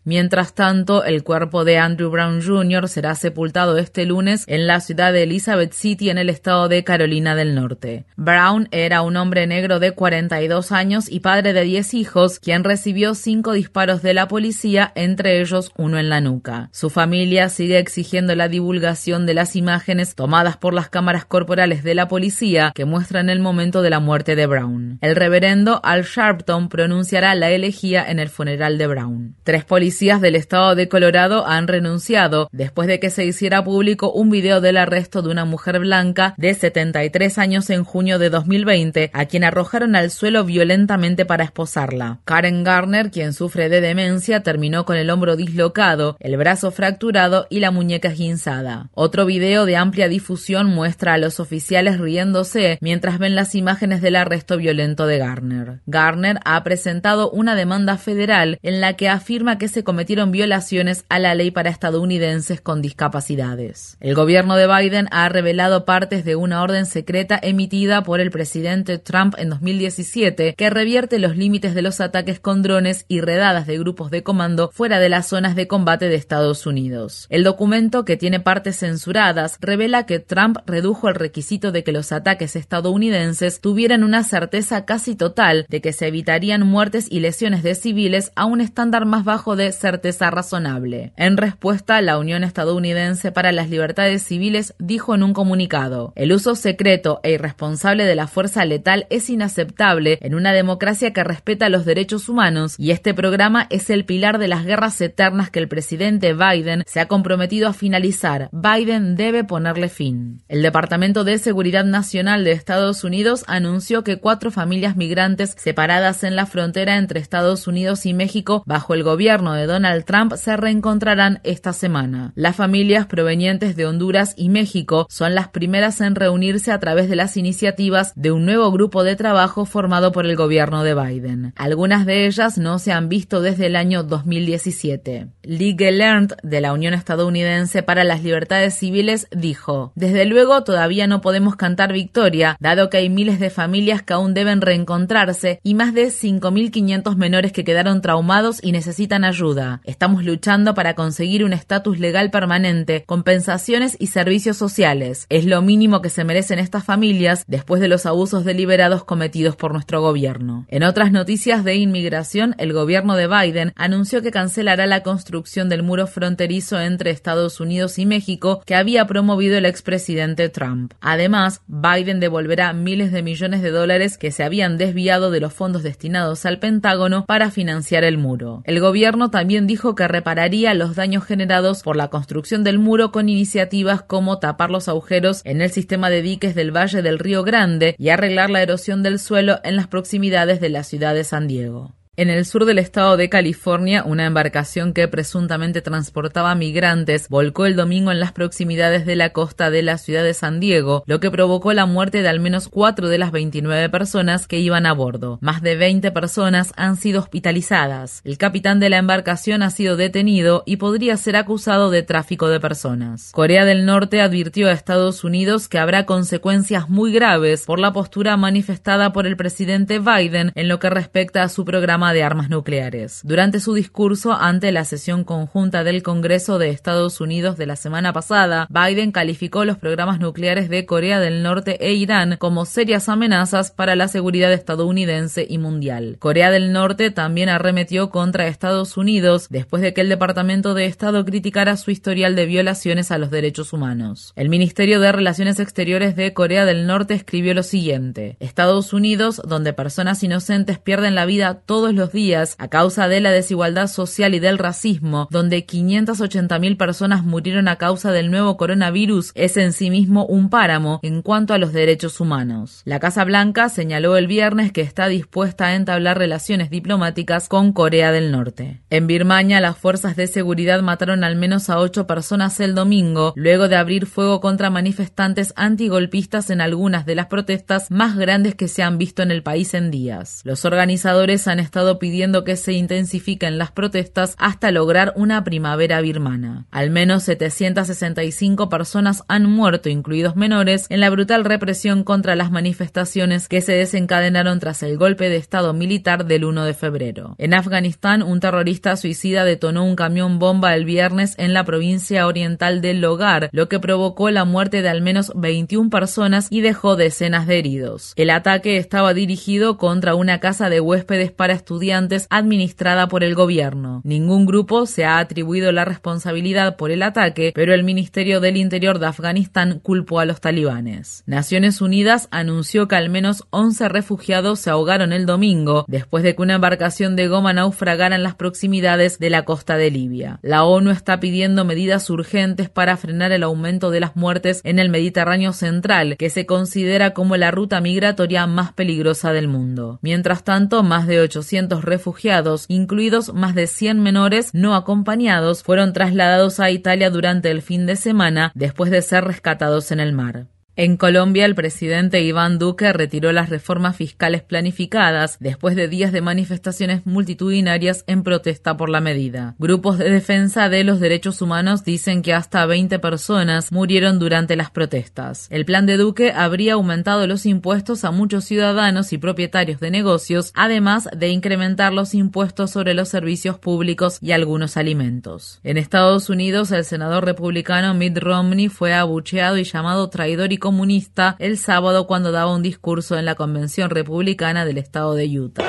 Mientras tanto, el cuerpo de Andrew Brown Jr. será sepultado este lunes en la ciudad de Elizabeth City, en el estado de Carolina del Norte. Brown era un hombre negro de 42 años y padre de 10 hijos, quien recibió cinco disparos de la policía, entre ellos uno en la nuca. Su familia sigue exigiendo la divulgación de las imágenes tomadas por las cámaras corporales de la policía que muestran el momento de la muerte de Brown. El reverendo Al Sharpton pronunciará la elegía en el funeral de Brown. Tres policías del estado de Colorado han renunciado después de que se hiciera público un video del arresto de una mujer blanca de 73 años en junio de 2020, a quien arrojaron al suelo violentamente para esposarla. Karen Garner, quien sufre de demencia, terminó con el hombro dislocado, el brazo fracturado y la muñeca esguinzada. Otro video de amplia difusión muestra a los oficiales riéndose mientras ven las imágenes del arresto violento de Garner. Garner ha presentado una demanda federal en la que afirma que se cometieron violaciones a la ley para estadounidenses con discapacidades. El gobierno de Biden ha revelado partes de una orden secreta emitida por el presidente Trump en 2017 que revierte los límites de los ataques con drones y redadas de grupos de comando fuera de las zonas de combate de Estados Unidos. El documento, que tiene partes censuradas, revela que Trump redujo el requisito de que los ataques estadounidenses tuvieran una certeza casi total de que se evitarían muertes y lesiones de civiles a un estándar más bajo de certeza razonable. En respuesta, la Unión Estadounidense para las Libertades Civiles dijo en un comunicado, el uso secreto e irresponsable de la fuerza letal es inaceptable en una democracia que respeta los derechos humanos y este programa es el pilar de las guerras eternas que el presidente Biden se ha comprometido a finalizar. Biden debe ponerle fin. El Departamento de Seguridad Nacional de Estados Unidos anunció que cuatro familias migrantes separadas en la frontera entre Estados Unidos y México bajo el gobierno de Donald Trump se reencontrarán esta semana. Las familias provenientes de Honduras y México son las primeras en reunirse a través de las iniciativas de un nuevo grupo de trabajo formado por el gobierno de Biden. Algunas de ellas no se han visto desde el año 2017. Lee Gelernt, de la Unión Estadounidense para las Libertades Civiles, dijo, Desde luego todavía no podemos cantar victoria, dado que hay miles de familias que aún deben reencontrarse y más de 5.500 menores que quedaron traumados y necesitan ayuda. Estamos luchando para conseguir un estatus legal permanente, compensaciones y servicios sociales. Es lo mínimo que se merecen estas familias después de los abusos deliberados cometidos por nuestro gobierno. En otras noticias de inmigración, el gobierno de Biden anunció que cancelará la construcción del muro fronterizo entre Estados Unidos y México que había promovido el expresidente Trump. Además, Biden devolverá miles de millones de dólares que se habían desviado de los fondos destinados al Pentágono para financiar el muro. El gobierno también dijo que repararía los daños generados por la construcción del muro con iniciativas como tapar los agujeros en el sistema de diques del Valle del Río Grande y arreglar la erosión del suelo en las proximidades de la ciudad de San Diego. En el sur del estado de California, una embarcación que presuntamente transportaba migrantes volcó el domingo en las proximidades de la costa de la ciudad de San Diego, lo que provocó la muerte de al menos cuatro de las 29 personas que iban a bordo. Más de 20 personas han sido hospitalizadas. El capitán de la embarcación ha sido detenido y podría ser acusado de tráfico de personas. Corea del Norte advirtió a Estados Unidos que habrá consecuencias muy graves por la postura manifestada por el presidente Biden en lo que respecta a su programa de armas nucleares. Durante su discurso ante la sesión conjunta del Congreso de Estados Unidos de la semana pasada, Biden calificó los programas nucleares de Corea del Norte e Irán como serias amenazas para la seguridad estadounidense y mundial. Corea del Norte también arremetió contra Estados Unidos después de que el Departamento de Estado criticara su historial de violaciones a los derechos humanos. El Ministerio de Relaciones Exteriores de Corea del Norte escribió lo siguiente: Estados Unidos, donde personas inocentes pierden la vida todos los días a causa de la desigualdad social y del racismo, donde 580.000 personas murieron a causa del nuevo coronavirus, es en sí mismo un páramo en cuanto a los derechos humanos. La Casa Blanca señaló el viernes que está dispuesta a entablar relaciones diplomáticas con Corea del Norte. En Birmania, las fuerzas de seguridad mataron al menos a ocho personas el domingo, luego de abrir fuego contra manifestantes antigolpistas en algunas de las protestas más grandes que se han visto en el país en días. Los organizadores han estado pidiendo que se intensifiquen las protestas hasta lograr una primavera birmana. Al menos 765 personas han muerto, incluidos menores, en la brutal represión contra las manifestaciones que se desencadenaron tras el golpe de Estado militar del 1 de febrero. En Afganistán, un terrorista suicida detonó un camión bomba el viernes en la provincia oriental del Logar, lo que provocó la muerte de al menos 21 personas y dejó decenas de heridos. El ataque estaba dirigido contra una casa de huéspedes para estudiantes estudiantes administrada por el gobierno. Ningún grupo se ha atribuido la responsabilidad por el ataque, pero el Ministerio del Interior de Afganistán culpó a los talibanes. Naciones Unidas anunció que al menos 11 refugiados se ahogaron el domingo después de que una embarcación de goma naufragara en las proximidades de la costa de Libia. La ONU está pidiendo medidas urgentes para frenar el aumento de las muertes en el Mediterráneo central, que se considera como la ruta migratoria más peligrosa del mundo. Mientras tanto, más de 800 refugiados, incluidos más de 100 menores no acompañados, fueron trasladados a Italia durante el fin de semana después de ser rescatados en el mar. En Colombia, el presidente Iván Duque retiró las reformas fiscales planificadas después de días de manifestaciones multitudinarias en protesta por la medida. Grupos de defensa de los derechos humanos dicen que hasta 20 personas murieron durante las protestas. El plan de Duque habría aumentado los impuestos a muchos ciudadanos y propietarios de negocios, además de incrementar los impuestos sobre los servicios públicos y algunos alimentos. En Estados Unidos, el senador republicano Mitt Romney fue abucheado y llamado traidor y comunista el sábado cuando daba un discurso en la Convención Republicana del estado de Utah.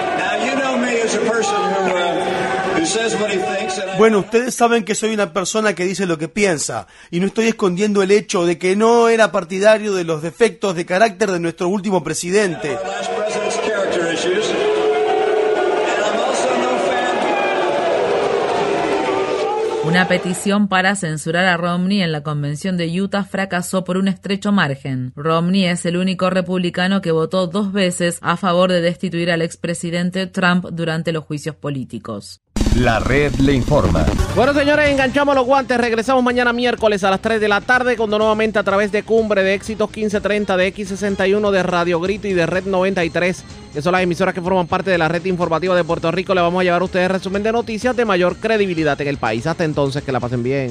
Bueno, ustedes saben que soy una persona que dice lo que piensa y no estoy escondiendo el hecho de que no era partidario de los defectos de carácter de nuestro último presidente. Una petición para censurar a Romney en la convención de Utah fracasó por un estrecho margen. Romney es el único republicano que votó dos veces a favor de destituir al expresidente Trump durante los juicios políticos. La red le informa. Bueno, señores, enganchamos los guantes. Regresamos mañana miércoles a las 3 de la tarde, cuando nuevamente a través de Cumbre de Éxitos 1530, de X61, de Radio Grito y de Red 93, que son las emisoras que forman parte de la red informativa de Puerto Rico, le vamos a llevar a ustedes resumen de noticias de mayor credibilidad en el país. Hasta entonces, que la pasen bien.